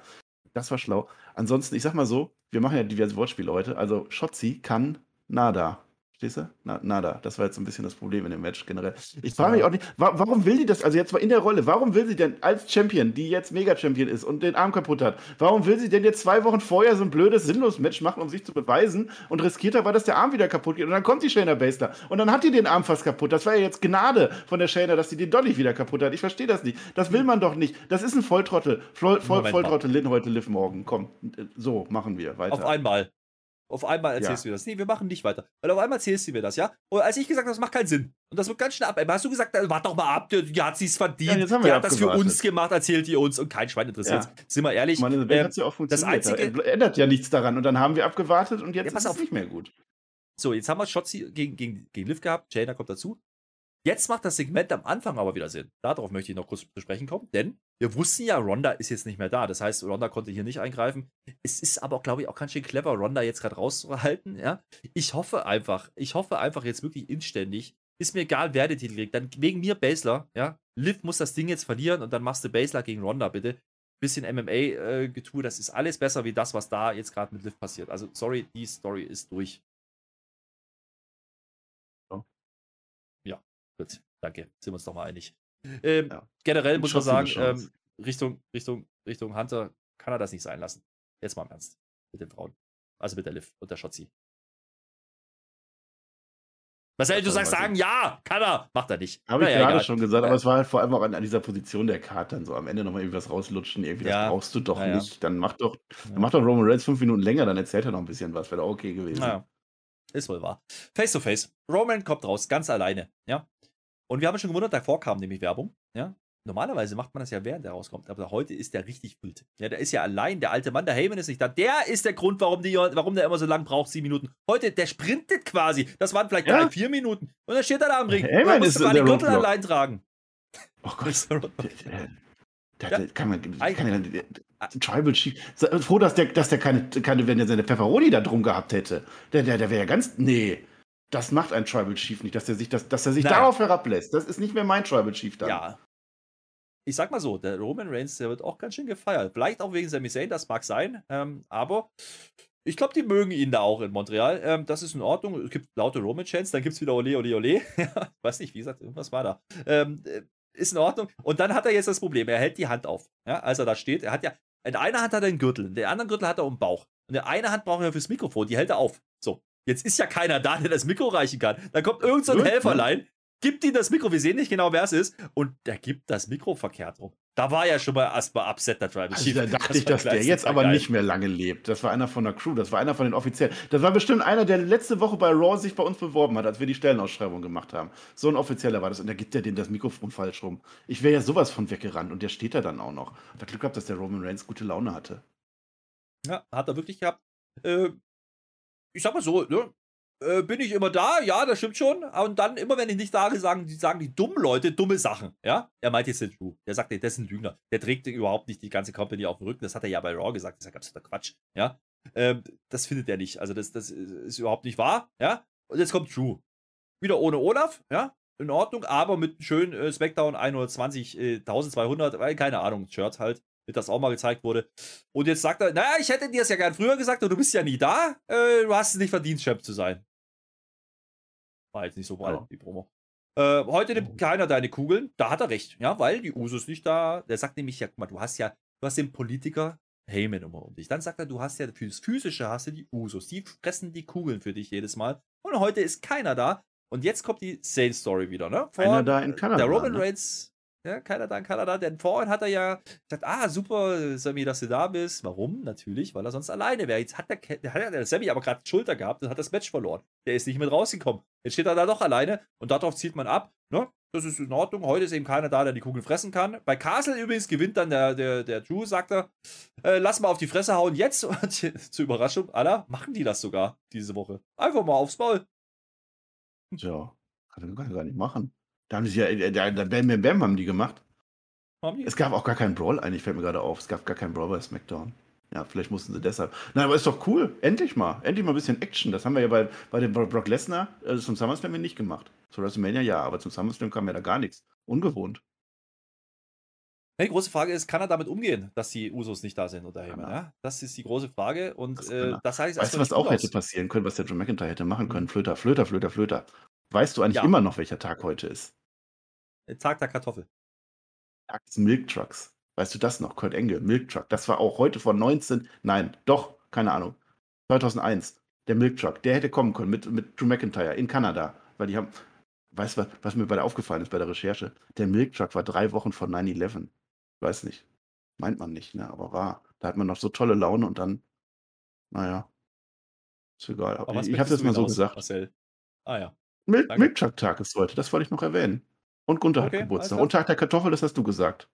Das war schlau. Ansonsten, ich sag mal so, wir machen ja diverse Wortspiele heute. Also, Shotzi kann nada. Stehst du? Na, nada. Das war jetzt so ein bisschen das Problem in dem Match generell. Ich frage mich auch nicht, wa warum will die das, also jetzt mal in der Rolle, warum will sie denn als Champion, die jetzt Mega-Champion ist und den Arm kaputt hat, warum will sie denn jetzt zwei Wochen vorher so ein blödes, sinnloses Match machen, um sich zu beweisen und riskiert dabei, dass der Arm wieder kaputt geht und dann kommt die Shayna Baszler und dann hat die den Arm fast kaputt. Das war ja jetzt Gnade von der Shayna, dass sie den doch nicht wieder kaputt hat. Ich verstehe das nicht. Das will man doch nicht. Das ist ein Volltrottel. Voll, voll. Volltrottel Lin heute, Liv morgen. Komm, so machen wir weiter. Auf einmal. Auf einmal erzählst du mir das. Nee, wir machen nicht weiter. Weil auf einmal erzählst du mir das, ja? Und als ich gesagt habe, das macht keinen Sinn. Und das wird ganz schnell ab. Hast du gesagt, warte doch mal ab, die, hat sie's verdient. Ja, die hat das für uns gemacht, erzählt die uns. Und kein Schwein interessiert. Ja. Sind wir ehrlich. Meine ähm, hat ja auch funktioniert. Einzige- ändert ja nichts daran. Und dann haben wir abgewartet und jetzt Ja, ist es nicht mehr gut. So, jetzt haben wir Shotzi gegen, gegen, gegen Liv gehabt. Jaina kommt dazu. Jetzt macht das Segment am Anfang aber wieder Sinn. Darauf möchte ich noch kurz zu sprechen kommen, denn wir wussten ja, Ronda ist jetzt nicht mehr da. Das heißt, Ronda konnte hier nicht eingreifen. Es ist aber, glaube ich, auch ganz schön clever, Ronda jetzt gerade rauszuhalten. Ja? Ich hoffe einfach, ich hoffe einfach jetzt wirklich inständig. Ist mir egal, wer den Titel kriegt. Dann wegen mir Basler, ja. Liv muss das Ding jetzt verlieren und dann machst du Basler gegen Ronda, bitte. Bisschen MMA-Getue, das ist alles besser wie das, was da jetzt gerade mit Liv passiert. Also, sorry, die Story ist durch. Gut, danke. Sind wir uns doch mal einig. Ähm, Ja. Generell muss man sagen, ähm, Richtung, Richtung, Richtung Hunter kann er das nicht sein lassen. Jetzt mal im Ernst. Mit den Frauen. Also mit der Liv und der Schotzi. Marcel, du sagst sagen, ja, kann er. Macht er nicht. Habe ich gerade egal. schon gesagt, aber es war halt vor allem auch an, an dieser Position der Karte dann so am Ende nochmal irgendwie was rauslutschen. Irgendwie, Ja. das brauchst du doch Ja, ja. nicht. Dann mach doch, dann mach doch Roman Reigns fünf Minuten länger, dann erzählt er noch ein bisschen was. Wäre doch okay gewesen. Ist wohl wahr. Face to face. Roman kommt raus, ganz alleine. Ja. Und wir haben schon gewundert, davor kam nämlich Werbung. Ja. Normalerweise macht man das ja, während er rauskommt. Aber heute ist der richtig wild. Ja, der ist ja allein. Der alte Mann, der Heyman ist nicht da. Der ist der Grund, warum, die, warum der immer so lang braucht, sieben Minuten. Heute, der sprintet quasi. Das waren vielleicht Ja. drei, vier Minuten. Und dann steht er da am Ring. Heyman Man musste mal die der Gürtel allein tragen. Oh Gott. Der, der, der, Ja. der, kann man, kann der, der, Tribal Chief. Froh, dass der, dass der keine, keine, wenn er seine Pepperoni da drum gehabt hätte. Der, der, der wäre ja ganz. Nee. Das macht ein Tribal Chief nicht, dass er sich, das, dass er sich Nein. darauf herablässt. Das ist nicht mehr mein Tribal Chief dann. Ja. Ich sag mal so, der Roman Reigns, der wird auch ganz schön gefeiert. Vielleicht auch wegen Sami Zayn, das mag sein. Ähm, aber ich glaube, die mögen ihn da auch in Montreal. Ähm, das ist in Ordnung. Es gibt laute Roman-Chants, dann gibt es wieder Ole, Ole, Ole. <laughs> Weiß nicht, wie gesagt, irgendwas war da. Ähm, äh, ist in Ordnung. Und dann hat er jetzt das Problem, er hält die Hand auf. Ja, als er da steht, er hat ja, in einer Hand hat er einen Gürtel, in der anderen Gürtel hat er um den Bauch. Und in der eine Hand braucht er fürs Mikrofon, die hält er auf. So, jetzt ist ja keiner da, der das Mikro reichen kann. Dann kommt irgend so ne? Helferlein, gibt ihm das Mikro, wir sehen nicht genau, wer es ist, und der gibt das Mikro verkehrt rum. Da war ja schon mal erstmal upset, der Tribal Also da dachte Das ich, dass der jetzt aber geil. nicht mehr lange lebt. Das war einer von der Crew, das war einer von den Offiziellen. Das war bestimmt einer, der letzte Woche bei Raw sich bei uns beworben hat, als wir die Stellenausschreibung gemacht haben. So ein Offizieller war das und da gibt er dem das Mikrofon falsch rum. Ich wäre ja sowas von weggerannt und der steht da dann auch noch. Da Glück gehabt, dass der Roman Reigns gute Laune hatte. Ja, hat er wirklich gehabt. Äh, ich sag mal so, ne? Äh, bin ich immer da? Ja, das stimmt schon. Und dann, immer wenn ich nicht da bin, sagen die, sagen die dummen Leute dumme Sachen. Ja? Er meint jetzt den Drew. Der sagt, der ist ein Lügner. Der trägt überhaupt nicht die ganze Company auf dem Rücken. Das hat er ja bei Raw gesagt. Das ist ja absoluter Quatsch. Ja? Ähm, das findet er nicht. Also, das, das ist überhaupt nicht wahr. Ja? Und jetzt kommt Drew. Wieder ohne Olaf. Ja? In Ordnung, aber mit schönen äh, Smackdown 120, äh, 1200, weil, keine Ahnung, Shirt halt mit das auch mal gezeigt wurde. Und jetzt sagt er, naja, ich hätte dir das ja gern früher gesagt, aber du bist ja nie da. Äh, du hast es nicht verdient, Champ zu sein. War jetzt nicht so breit, Ja. die Promo. Äh, heute nimmt keiner deine Kugeln. Da hat er recht, ja, weil die Usos nicht da. Der sagt nämlich, ja, guck mal, du hast ja, du hast den Politiker Heyman immer um dich. Dann sagt er, du hast ja fürs Physische hast du die Usos. Die fressen die Kugeln für dich jedes Mal. Und heute ist keiner da. Und jetzt kommt die Sale Story wieder, ne? Vor- Einer da in Kanada, Der Roman ne? Reigns, ja, keiner da in Kanada, denn vorhin hat er ja gesagt, ah, super, Sammy, dass du da bist. Warum? Natürlich, weil er sonst alleine wäre. Jetzt hat der, hat der Sammy aber gerade Schulter gehabt und hat das Match verloren. Der ist nicht mit rausgekommen. Jetzt steht er da doch alleine und darauf zielt man ab. Ne? Das ist in Ordnung. Heute ist eben keiner da, der die Kugel fressen kann. Bei Castle übrigens gewinnt dann der, der, der Drew, sagt er, äh, lass mal auf die Fresse hauen jetzt. <laughs> Und zur Überraschung aller machen die das sogar diese Woche. Einfach mal aufs Maul. Tja, kann kann er gar nicht machen. Da haben sie ja, äh, da, da Bam Bam Bam haben die gemacht. Haben die? Es gab auch gar keinen Brawl eigentlich, fällt mir gerade auf. Es gab gar keinen Brawl bei SmackDown. Ja, vielleicht mussten sie deshalb. Nein, aber ist doch cool. Endlich mal. Endlich mal ein bisschen Action. Das haben wir ja bei, bei dem Brock Lesnar äh, zum SummerSlam nicht gemacht. Zu WrestleMania ja, aber zum SummerSlam kam ja da gar nichts. Ungewohnt. Die große Frage ist, kann er damit umgehen, dass die Usos nicht da sind unter Heyman? Kann er. Ja? Das ist die große Frage und Das äh, das heißt, Weißt du, was auch hätte passieren können, was der Drew McIntyre hätte machen können? Flöter, Flöter, Flöter, Flöter. Weißt du eigentlich Ja. immer noch, welcher Tag heute ist? Tag der Kartoffel. Tag des Milk Trucks. Weißt du das noch? Kurt Engel, Milk Truck. Das war auch heute vor 19, nein, doch, keine Ahnung. 2001. Der Milk Truck, der hätte kommen können mit, mit Drew McIntyre in Kanada. Weil die haben, weißt du, was, was mir bei der aufgefallen ist bei der Recherche? Der Milk Truck war drei Wochen vor 9-11. Weiß nicht. Meint man nicht, ne? Aber war. Da hat man noch so tolle Laune und dann, naja. Ist egal. Aber ich, ich habe das mal so gesagt. Marcel? Ah ja. Danke. Milk Truck Tag ist heute, das wollte ich noch erwähnen. Und Gunther Okay, hat Geburtstag. Und Tag der Kartoffel, das hast du gesagt.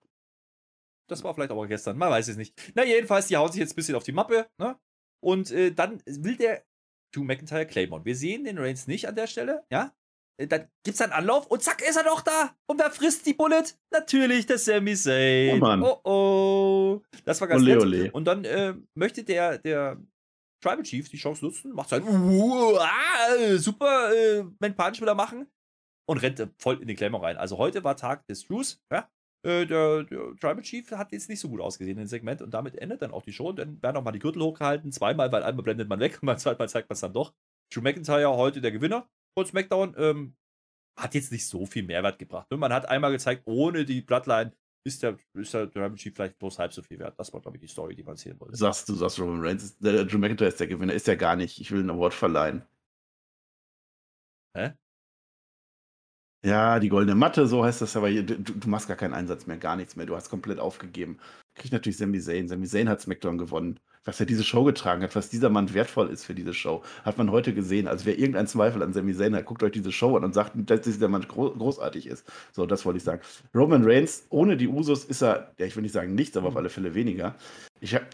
Das war vielleicht aber gestern, man weiß es nicht. Na, jedenfalls, die hauen sich jetzt ein bisschen auf die Mappe, ne? Und äh, dann will der Drew McIntyre Claymore. Wir sehen den Reigns nicht an der Stelle, ja? Äh, Dann gibt's einen Anlauf und zack, ist er doch da. Und wer frisst die Bullet? Natürlich der Sami Zayn. Ja, Mann. Oh oh. Das war ganz Ole, nett. ole. Und dann äh, möchte der, der Tribal Chief die Chance nutzen, macht sein uh, ah, super äh, Man Punch wieder machen und rennt äh, voll in die Claymore rein. Also heute war Tag des Drews, ja? Äh, der, der Tribal Chief hat jetzt nicht so gut ausgesehen im Segment und damit endet dann auch die Show. Und dann werden auch mal die Gürtel hochgehalten, zweimal, weil einmal blendet man weg <laughs> und beim zweiten Mal zeigt man es dann doch. Drew McIntyre heute der Gewinner von SmackDown. Ähm, hat jetzt nicht so viel Mehrwert gebracht. ne? Man hat einmal gezeigt, ohne die Bloodline ist der, ist der Tribal Chief vielleicht bloß halb so viel wert. Das war, glaube ich, die Story, die man erzählen wollte. Sagst, du sagst Roman Reigns, ist- der Drew McIntyre ist der Gewinner, ist er gar nicht. Ich will einen Award verleihen. Hä? Ja, die goldene Matte, so heißt das aber. Du, du, machst gar keinen Einsatz mehr, gar nichts mehr. Du hast komplett aufgegeben. Kriegt natürlich Sami Zayn. Sami Zayn hat SmackDown gewonnen. Was er diese Show getragen hat, was dieser Mann wertvoll ist für diese Show, hat man heute gesehen. Also wer irgendeinen Zweifel an Sami Zayn hat, guckt euch diese Show an und sagt, dass dieser Mann großartig ist. So, das wollte ich sagen. Roman Reigns, ohne die Usos ist er, ja, ich will nicht sagen nichts, aber auf alle Fälle weniger. Ich habe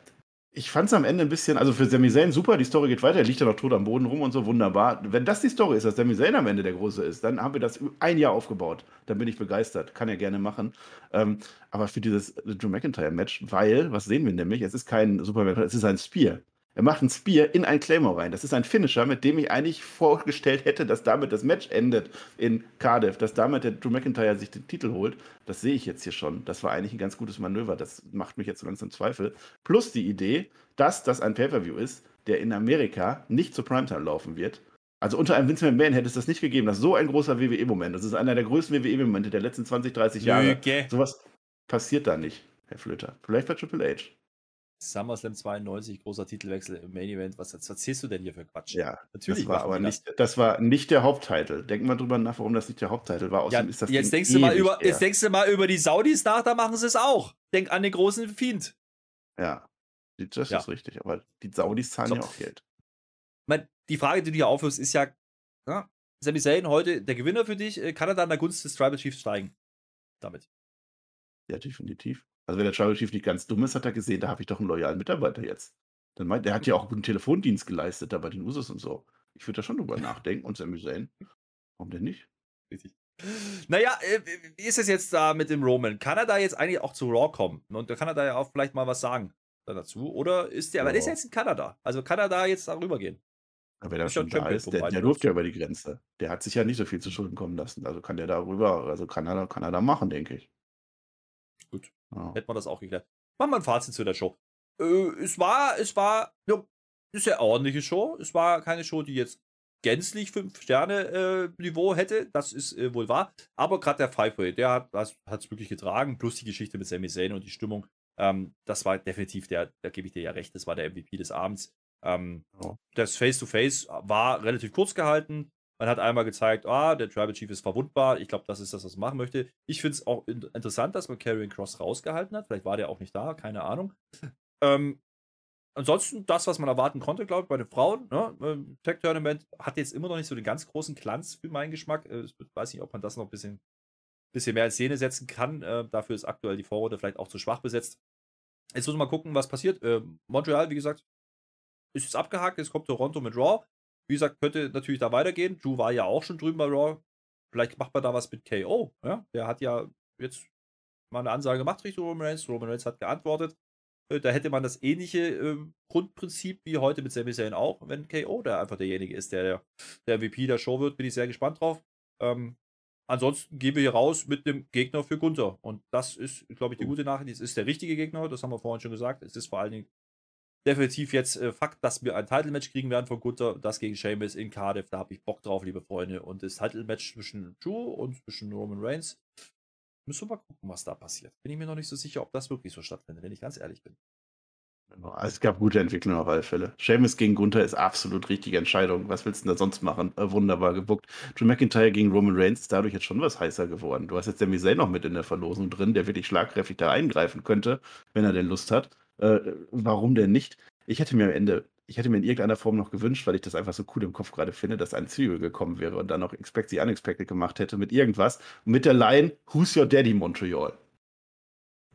ich fand es am Ende ein bisschen, also für Sami Zayn super, die Story geht weiter, er liegt ja noch tot am Boden rum und so, wunderbar. Wenn das die Story ist, dass Sami Zayn am Ende der Große ist, dann haben wir das ein Jahr aufgebaut. Dann bin ich begeistert, kann er gerne machen. Ähm, aber für dieses Drew McIntyre-Match, weil, was sehen wir nämlich, es ist kein Superman, es ist ein Spear. Er macht einen Spear in ein Claymore rein. Das ist ein Finisher, mit dem ich eigentlich vorgestellt hätte, dass damit das Match endet in Cardiff, dass damit der Drew McIntyre sich den Titel holt. Das sehe ich jetzt hier schon. Das war eigentlich ein ganz gutes Manöver. Das macht mich jetzt so langsam Zweifel. Plus die Idee, dass das ein Pay-Per-View ist, der in Amerika nicht zur Primetime laufen wird. Also unter einem Vince McMahon hätte es das nicht gegeben. Das ist so ein großer WWE-Moment. Das ist einer der größten WWE-Momente der letzten 20, 30 Jahre. Lüge. Sowas passiert da nicht, Herr Flöter. Vielleicht bei Triple H. SummerSlam 92, großer Titelwechsel im Main Event. Was, was erzählst du denn hier für Quatsch? Ja, natürlich. Das war aber nicht, das war nicht der Haupttitel. Denk mal drüber nach, warum das nicht der Haupttitel war. Außerdem ja, ist das jetzt, denkst du mal über, jetzt denkst du mal über die Saudis nach, da machen sie es auch. Denk an den großen Fiend. Ja, das ja. ist richtig. Aber die Saudis zahlen so. ja auch Geld. Man, die Frage, die du hier aufhörst, ist ja, ja Sami Zayn heute der Gewinner für dich. Kann er da in der Gunst des Tribal Chiefs steigen? Damit. Ja, definitiv. Also wenn der Tribal Chief nicht ganz dumm ist, hat er gesehen, da habe ich doch einen loyalen Mitarbeiter jetzt. Dann meint, der hat ja auch guten Telefondienst geleistet da bei den Usos und so. Ich würde da schon drüber nachdenken und Sami Zayn. Warum denn nicht? Richtig. Naja, äh, wie ist es jetzt da mit dem Roman? Kann er da jetzt eigentlich auch zu Raw kommen? Und da kann er da ja auch vielleicht mal was sagen dazu. Oder ist der, aber der ist jetzt in Kanada. Also kann er da jetzt darüber gehen? Aber wenn er schon da ist, der, der durfte ja über die Grenze. Der hat sich ja nicht so viel zu Schulden kommen lassen. Also kann der da rüber, also kann er, kann er da machen, denke ich. Ja. Hätten wir das auch geklärt. Machen wir ein Fazit zu der Show. Äh, es war, es war ja, eine sehr ordentliche Show. Es war keine Show, die jetzt gänzlich 5-Sterne-Niveau äh, hätte. Das ist äh, wohl wahr. Aber gerade der Five-Way, der hat es wirklich getragen. Plus die Geschichte mit Sami Zayn und die Stimmung. Ähm, das war definitiv der, da gebe ich dir ja recht, das war der MVP des Abends. Ähm, ja. Das Face-to-Face -face war relativ kurz gehalten. Man hat einmal gezeigt, ah, der Tribal Chief ist verwundbar. Ich glaube, das ist das, was man machen möchte. Ich finde es auch interessant, dass man Carrion Cross rausgehalten hat. Vielleicht war der auch nicht da, keine Ahnung. Ähm, ansonsten das, was man erwarten konnte, glaube ich, bei den Frauen. Ne? Ähm, Tech Tournament hat jetzt immer noch nicht so den ganz großen Glanz für meinen Geschmack. Äh, ich weiß nicht, ob man das noch ein bisschen, bisschen mehr in Szene setzen kann. Äh, dafür ist aktuell die Vorrunde vielleicht auch zu schwach besetzt. Jetzt muss man mal gucken, was passiert. Äh, Montreal, wie gesagt, ist jetzt abgehakt. Jetzt kommt Toronto mit Raw. Wie gesagt, könnte natürlich da weitergehen. Drew war ja auch schon drüben bei Raw. Vielleicht macht man da was mit KO. Ja? Der hat ja jetzt mal eine Ansage gemacht Richtung Roman Reigns. Roman Reigns hat geantwortet. Äh, da hätte man das ähnliche äh, Grundprinzip wie heute mit Sami Zayn auch, wenn KO da einfach derjenige ist, der der MVP der Show wird. Bin ich sehr gespannt drauf. Ähm, ansonsten gehen wir hier raus mit dem Gegner für Gunther. Und das ist, glaube ich, die gute Nachricht. Es ist der richtige Gegner, das haben wir vorhin schon gesagt. Es ist vor allen Dingen definitiv jetzt äh, Fakt, dass wir ein Title-Match kriegen werden von Gunther. Das gegen Sheamus in Cardiff. Da habe ich Bock drauf, liebe Freunde. Und das Title-Match zwischen Drew und zwischen Roman Reigns. Müssen wir mal gucken, was da passiert. Bin ich mir noch nicht so sicher, ob das wirklich so stattfindet, wenn ich ganz ehrlich bin. Genau, es gab gute Entwicklungen auf alle Fälle. Sheamus gegen Gunther ist absolut richtige Entscheidung. Was willst du denn da sonst machen? Äh, wunderbar gebuckt. Drew McIntyre gegen Roman Reigns ist dadurch jetzt schon was heißer geworden. Du hast jetzt Sami Zayn noch mit in der Verlosung drin, der wirklich schlagkräftig da eingreifen könnte, wenn er denn Lust hat. Äh, warum denn nicht? Ich hätte mir am Ende, ich hätte mir in irgendeiner Form noch gewünscht, weil ich das einfach so cool im Kopf gerade finde, dass ein Zwiebel gekommen wäre und dann noch Expect the Unexpected gemacht hätte mit irgendwas. Mit der Line, Who's Your Daddy Montreal?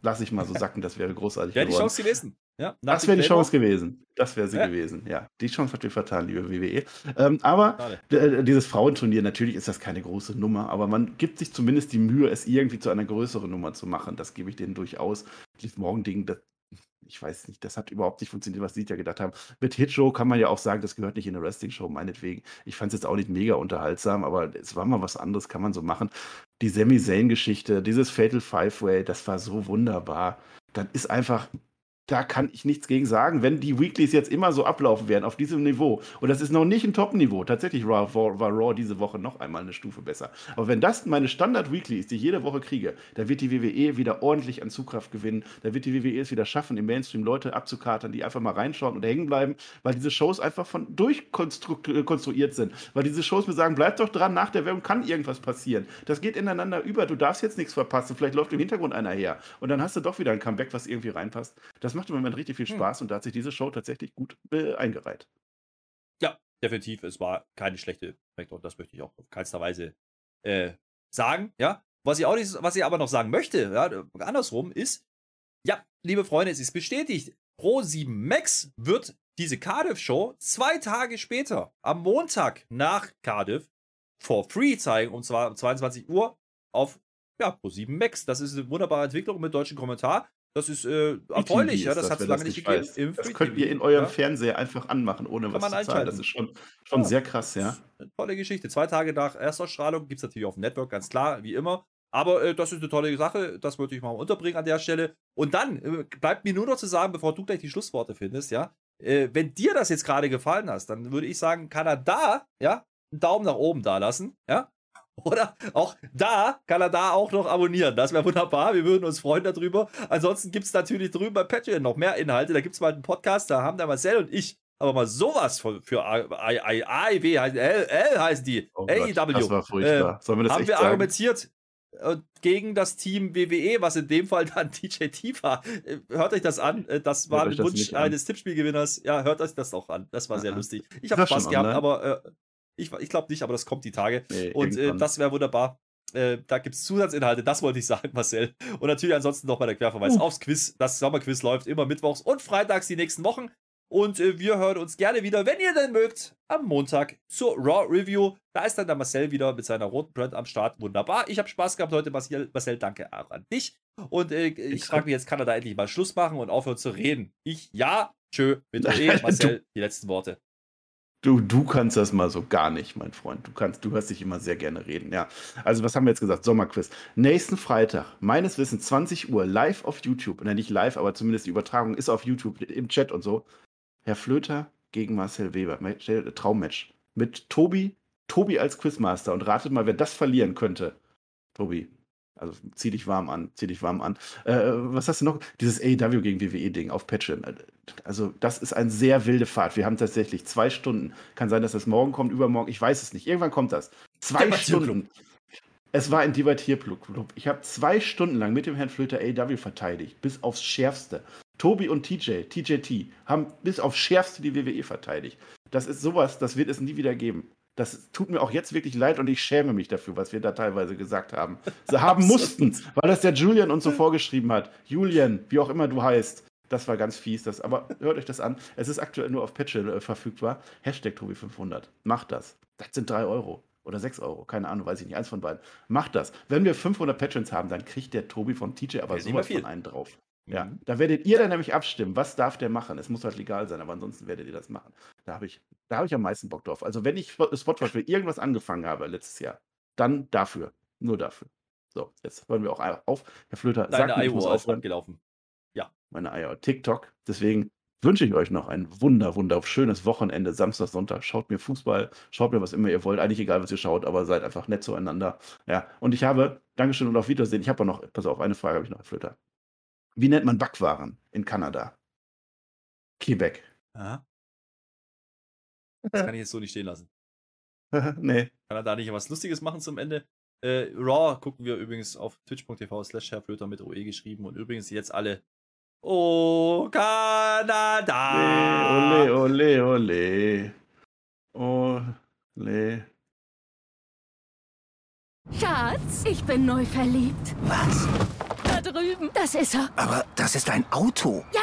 Lass ich mal so <laughs> sacken, das wäre großartig. Wäre die Chance gewesen. Ja, das wäre die Chance gewesen. Das wäre sie ja. gewesen. Ja, die Chance hat wir vertan, liebe WWE. Ähm, aber äh, dieses Frauenturnier, natürlich ist das keine große Nummer, aber man gibt sich zumindest die Mühe, es irgendwie zu einer größeren Nummer zu machen. Das gebe ich denen durchaus. Das Morgending, das ich weiß nicht, das hat überhaupt nicht funktioniert, was sie ja gedacht haben. Mit Hitshow kann man ja auch sagen, das gehört nicht in eine Wrestling-Show, meinetwegen. Ich fand es jetzt auch nicht mega unterhaltsam, aber es war mal was anderes, kann man so machen. Die Sami Zayn-Geschichte, dieses Fatal Five-Way, das war so wunderbar. Dann ist einfach, da kann ich nichts gegen sagen, wenn die Weeklies jetzt immer so ablaufen werden, auf diesem Niveau. Und das ist noch nicht ein Top-Niveau. Tatsächlich war, war, Raw diese Woche noch einmal eine Stufe besser. Aber wenn das meine Standard-Weekly ist, die ich jede Woche kriege, dann wird die WWE wieder ordentlich an Zugkraft gewinnen. Da wird die WWE es wieder schaffen, im Mainstream Leute abzukatern, die einfach mal reinschauen und hängen bleiben, weil diese Shows einfach von durchkonstruiert sind. Weil diese Shows mir sagen, bleib doch dran, nach der Werbung kann irgendwas passieren. Das geht ineinander über. Du darfst jetzt nichts verpassen. Vielleicht läuft im Hintergrund einer her. Und dann hast du doch wieder ein Comeback, was irgendwie reinpasst. Das macht im Moment richtig viel hm. Spaß hm. und da hat sich diese Show tatsächlich gut äh, eingereiht. Ja, definitiv. Es war keine schlechte Smackdown. Das möchte ich auch auf keinster Weise äh, sagen. Ja, was ich auch nicht, was ich aber noch sagen möchte, ja, andersrum ist, ja, liebe Freunde, es ist bestätigt. Pro 7 Max wird diese Cardiff-Show zwei Tage später, am Montag nach Cardiff, for free zeigen, und zwar um 22 Uhr auf ja, Pro 7 Max. Das ist eine wunderbare Entwicklung mit deutschem Kommentar. Das ist äh, erfreulich, ja, das, hat es lange nicht gegeben. Im das könnt ihr in eurem ja? Fernseher einfach anmachen, ohne Kann was zu zahlen. Das ist schon, schon ja. sehr krass, ja. Tolle Geschichte. Zwei Tage nach Erstausstrahlung gibt es natürlich auf dem Network, ganz klar, wie immer. Aber äh, das ist eine tolle Sache, das wollte ich mal unterbringen an der Stelle. Und dann äh, bleibt mir nur noch zu sagen, bevor du gleich die Schlussworte findest, ja, äh, wenn dir das jetzt gerade gefallen hast, dann würde ich sagen, kann er da, ja, einen Daumen nach oben da lassen, ja, oder auch da kann er da auch noch abonnieren. Das wäre wunderbar. Wir würden uns freuen darüber. Ansonsten gibt es natürlich drüben bei Patreon noch mehr Inhalte. Da gibt es mal einen Podcast, da haben der Marcel und ich aber mal sowas für, für AIW, heißt, L, L heißen die. Oh AEW. Das war furchtbar. Äh, Sollen wir das haben wir sagen? argumentiert äh, gegen das Team WWE, was in dem Fall dann <laughs> TJT war. Äh, hört euch das an. Äh, das war ein Wunsch eines Tippspielgewinners. Ja, hört euch das auch an. Das war sehr lustig. Ich habe Spaß gehabt, aber ich, ich glaube nicht, aber das kommt die Tage. Nee, und äh, das wäre wunderbar. Äh, da gibt es Zusatzinhalte, das wollte ich sagen, <laughs> Marcel. Und natürlich ansonsten noch mal der Querverweis uh. aufs Quiz. Das Sommerquiz läuft immer mittwochs und freitags die nächsten Wochen. Und äh, wir hören uns gerne wieder, wenn ihr denn mögt, am Montag zur Raw Review. Da ist dann der Marcel wieder mit seiner roten Brand am Start. Wunderbar. Ich habe Spaß gehabt heute, Marcel. Marcel, danke auch an dich. Und äh, ich frage mich jetzt, kann er da endlich mal Schluss machen und aufhören zu reden? Ich, ja. Tschö, mit <laughs> E. Marcel, die letzten Worte. Du, du kannst das mal so gar nicht, mein Freund. Du kannst, du hörst dich immer sehr gerne reden, ja. Also, was haben wir jetzt gesagt? Sommerquiz. Nächsten Freitag, meines Wissens, 20 Uhr, live auf YouTube. Nein, nicht live, aber zumindest die Übertragung ist auf YouTube, im Chat und so. Herr Flöter gegen Marcel Weber. Traummatch. Mit Tobi, Tobi als Quizmaster. Und ratet mal, wer das verlieren könnte. Tobi, also zieh dich warm an, zieh dich warm an. Äh, was hast du noch? Dieses AEW gegen WWE-Ding auf Patreon. Also, das ist eine sehr wilde Fahrt. Wir haben tatsächlich zwei Stunden. Kann sein, dass das morgen kommt, übermorgen. Ich weiß es nicht. Irgendwann kommt das. Zwei Stunden. Es war ein Debattierclub. Ich habe zwei Stunden lang mit dem Herrn Flöter AEW verteidigt, bis aufs Schärfste. Tobi und TJ, TJT, haben bis aufs Schärfste die WWE verteidigt. Das ist sowas, das wird es nie wieder geben. Das tut mir auch jetzt wirklich leid und ich schäme mich dafür, was wir da teilweise gesagt haben. <laughs> Sie haben mussten, weil das der Julian uns so <laughs> vorgeschrieben hat. Julian, wie auch immer du heißt. Das war ganz fies. Das, aber hört euch das an. Es ist aktuell nur auf Patreon äh, verfügbar. Hashtag Tobi500. Macht das. Das sind 3 Euro oder 6 Euro. Keine Ahnung, weiß ich nicht. Eins von beiden. Macht das. Wenn wir 500 Patrons haben, dann kriegt der Tobi vom TJ aber sowas von einen drauf. Ja, mhm. da werdet ihr dann nämlich abstimmen, was darf der machen. Es muss halt legal sein, aber ansonsten werdet ihr das machen. Da habe ich, da ich am meisten Bock drauf. Also wenn ich Spotify für irgendwas angefangen habe letztes Jahr, dann dafür. Nur dafür. So, jetzt hören wir auch auf. Herr Flöter, Deine sagt, ich muss aufhören. gelaufen. Ja. Meine Eier. TikTok. Deswegen wünsche ich euch noch ein wunder, wunder schönes Wochenende, Samstag, Sonntag. Schaut mir Fußball, schaut mir was immer ihr wollt. Eigentlich egal, was ihr schaut, aber seid einfach nett zueinander. Ja, und ich habe, Dankeschön und auf Wiedersehen. Ich habe auch noch, pass auf, eine Frage habe ich noch, Herr Flöter. Wie nennt man Backwaren in Kanada? Quebec. Aha. Das <laughs> kann ich jetzt so nicht stehen lassen. <laughs> nee. Kann er da nicht was Lustiges machen zum Ende? Äh, Raw gucken wir übrigens auf twitch.tv slash Herrflöter mit OE geschrieben und übrigens jetzt alle Oh, Kanada! Ole, ole, ole. Ole. Schatz, ich bin neu verliebt. Was? Da drüben. Das ist er. Aber das ist ein Auto. Ja,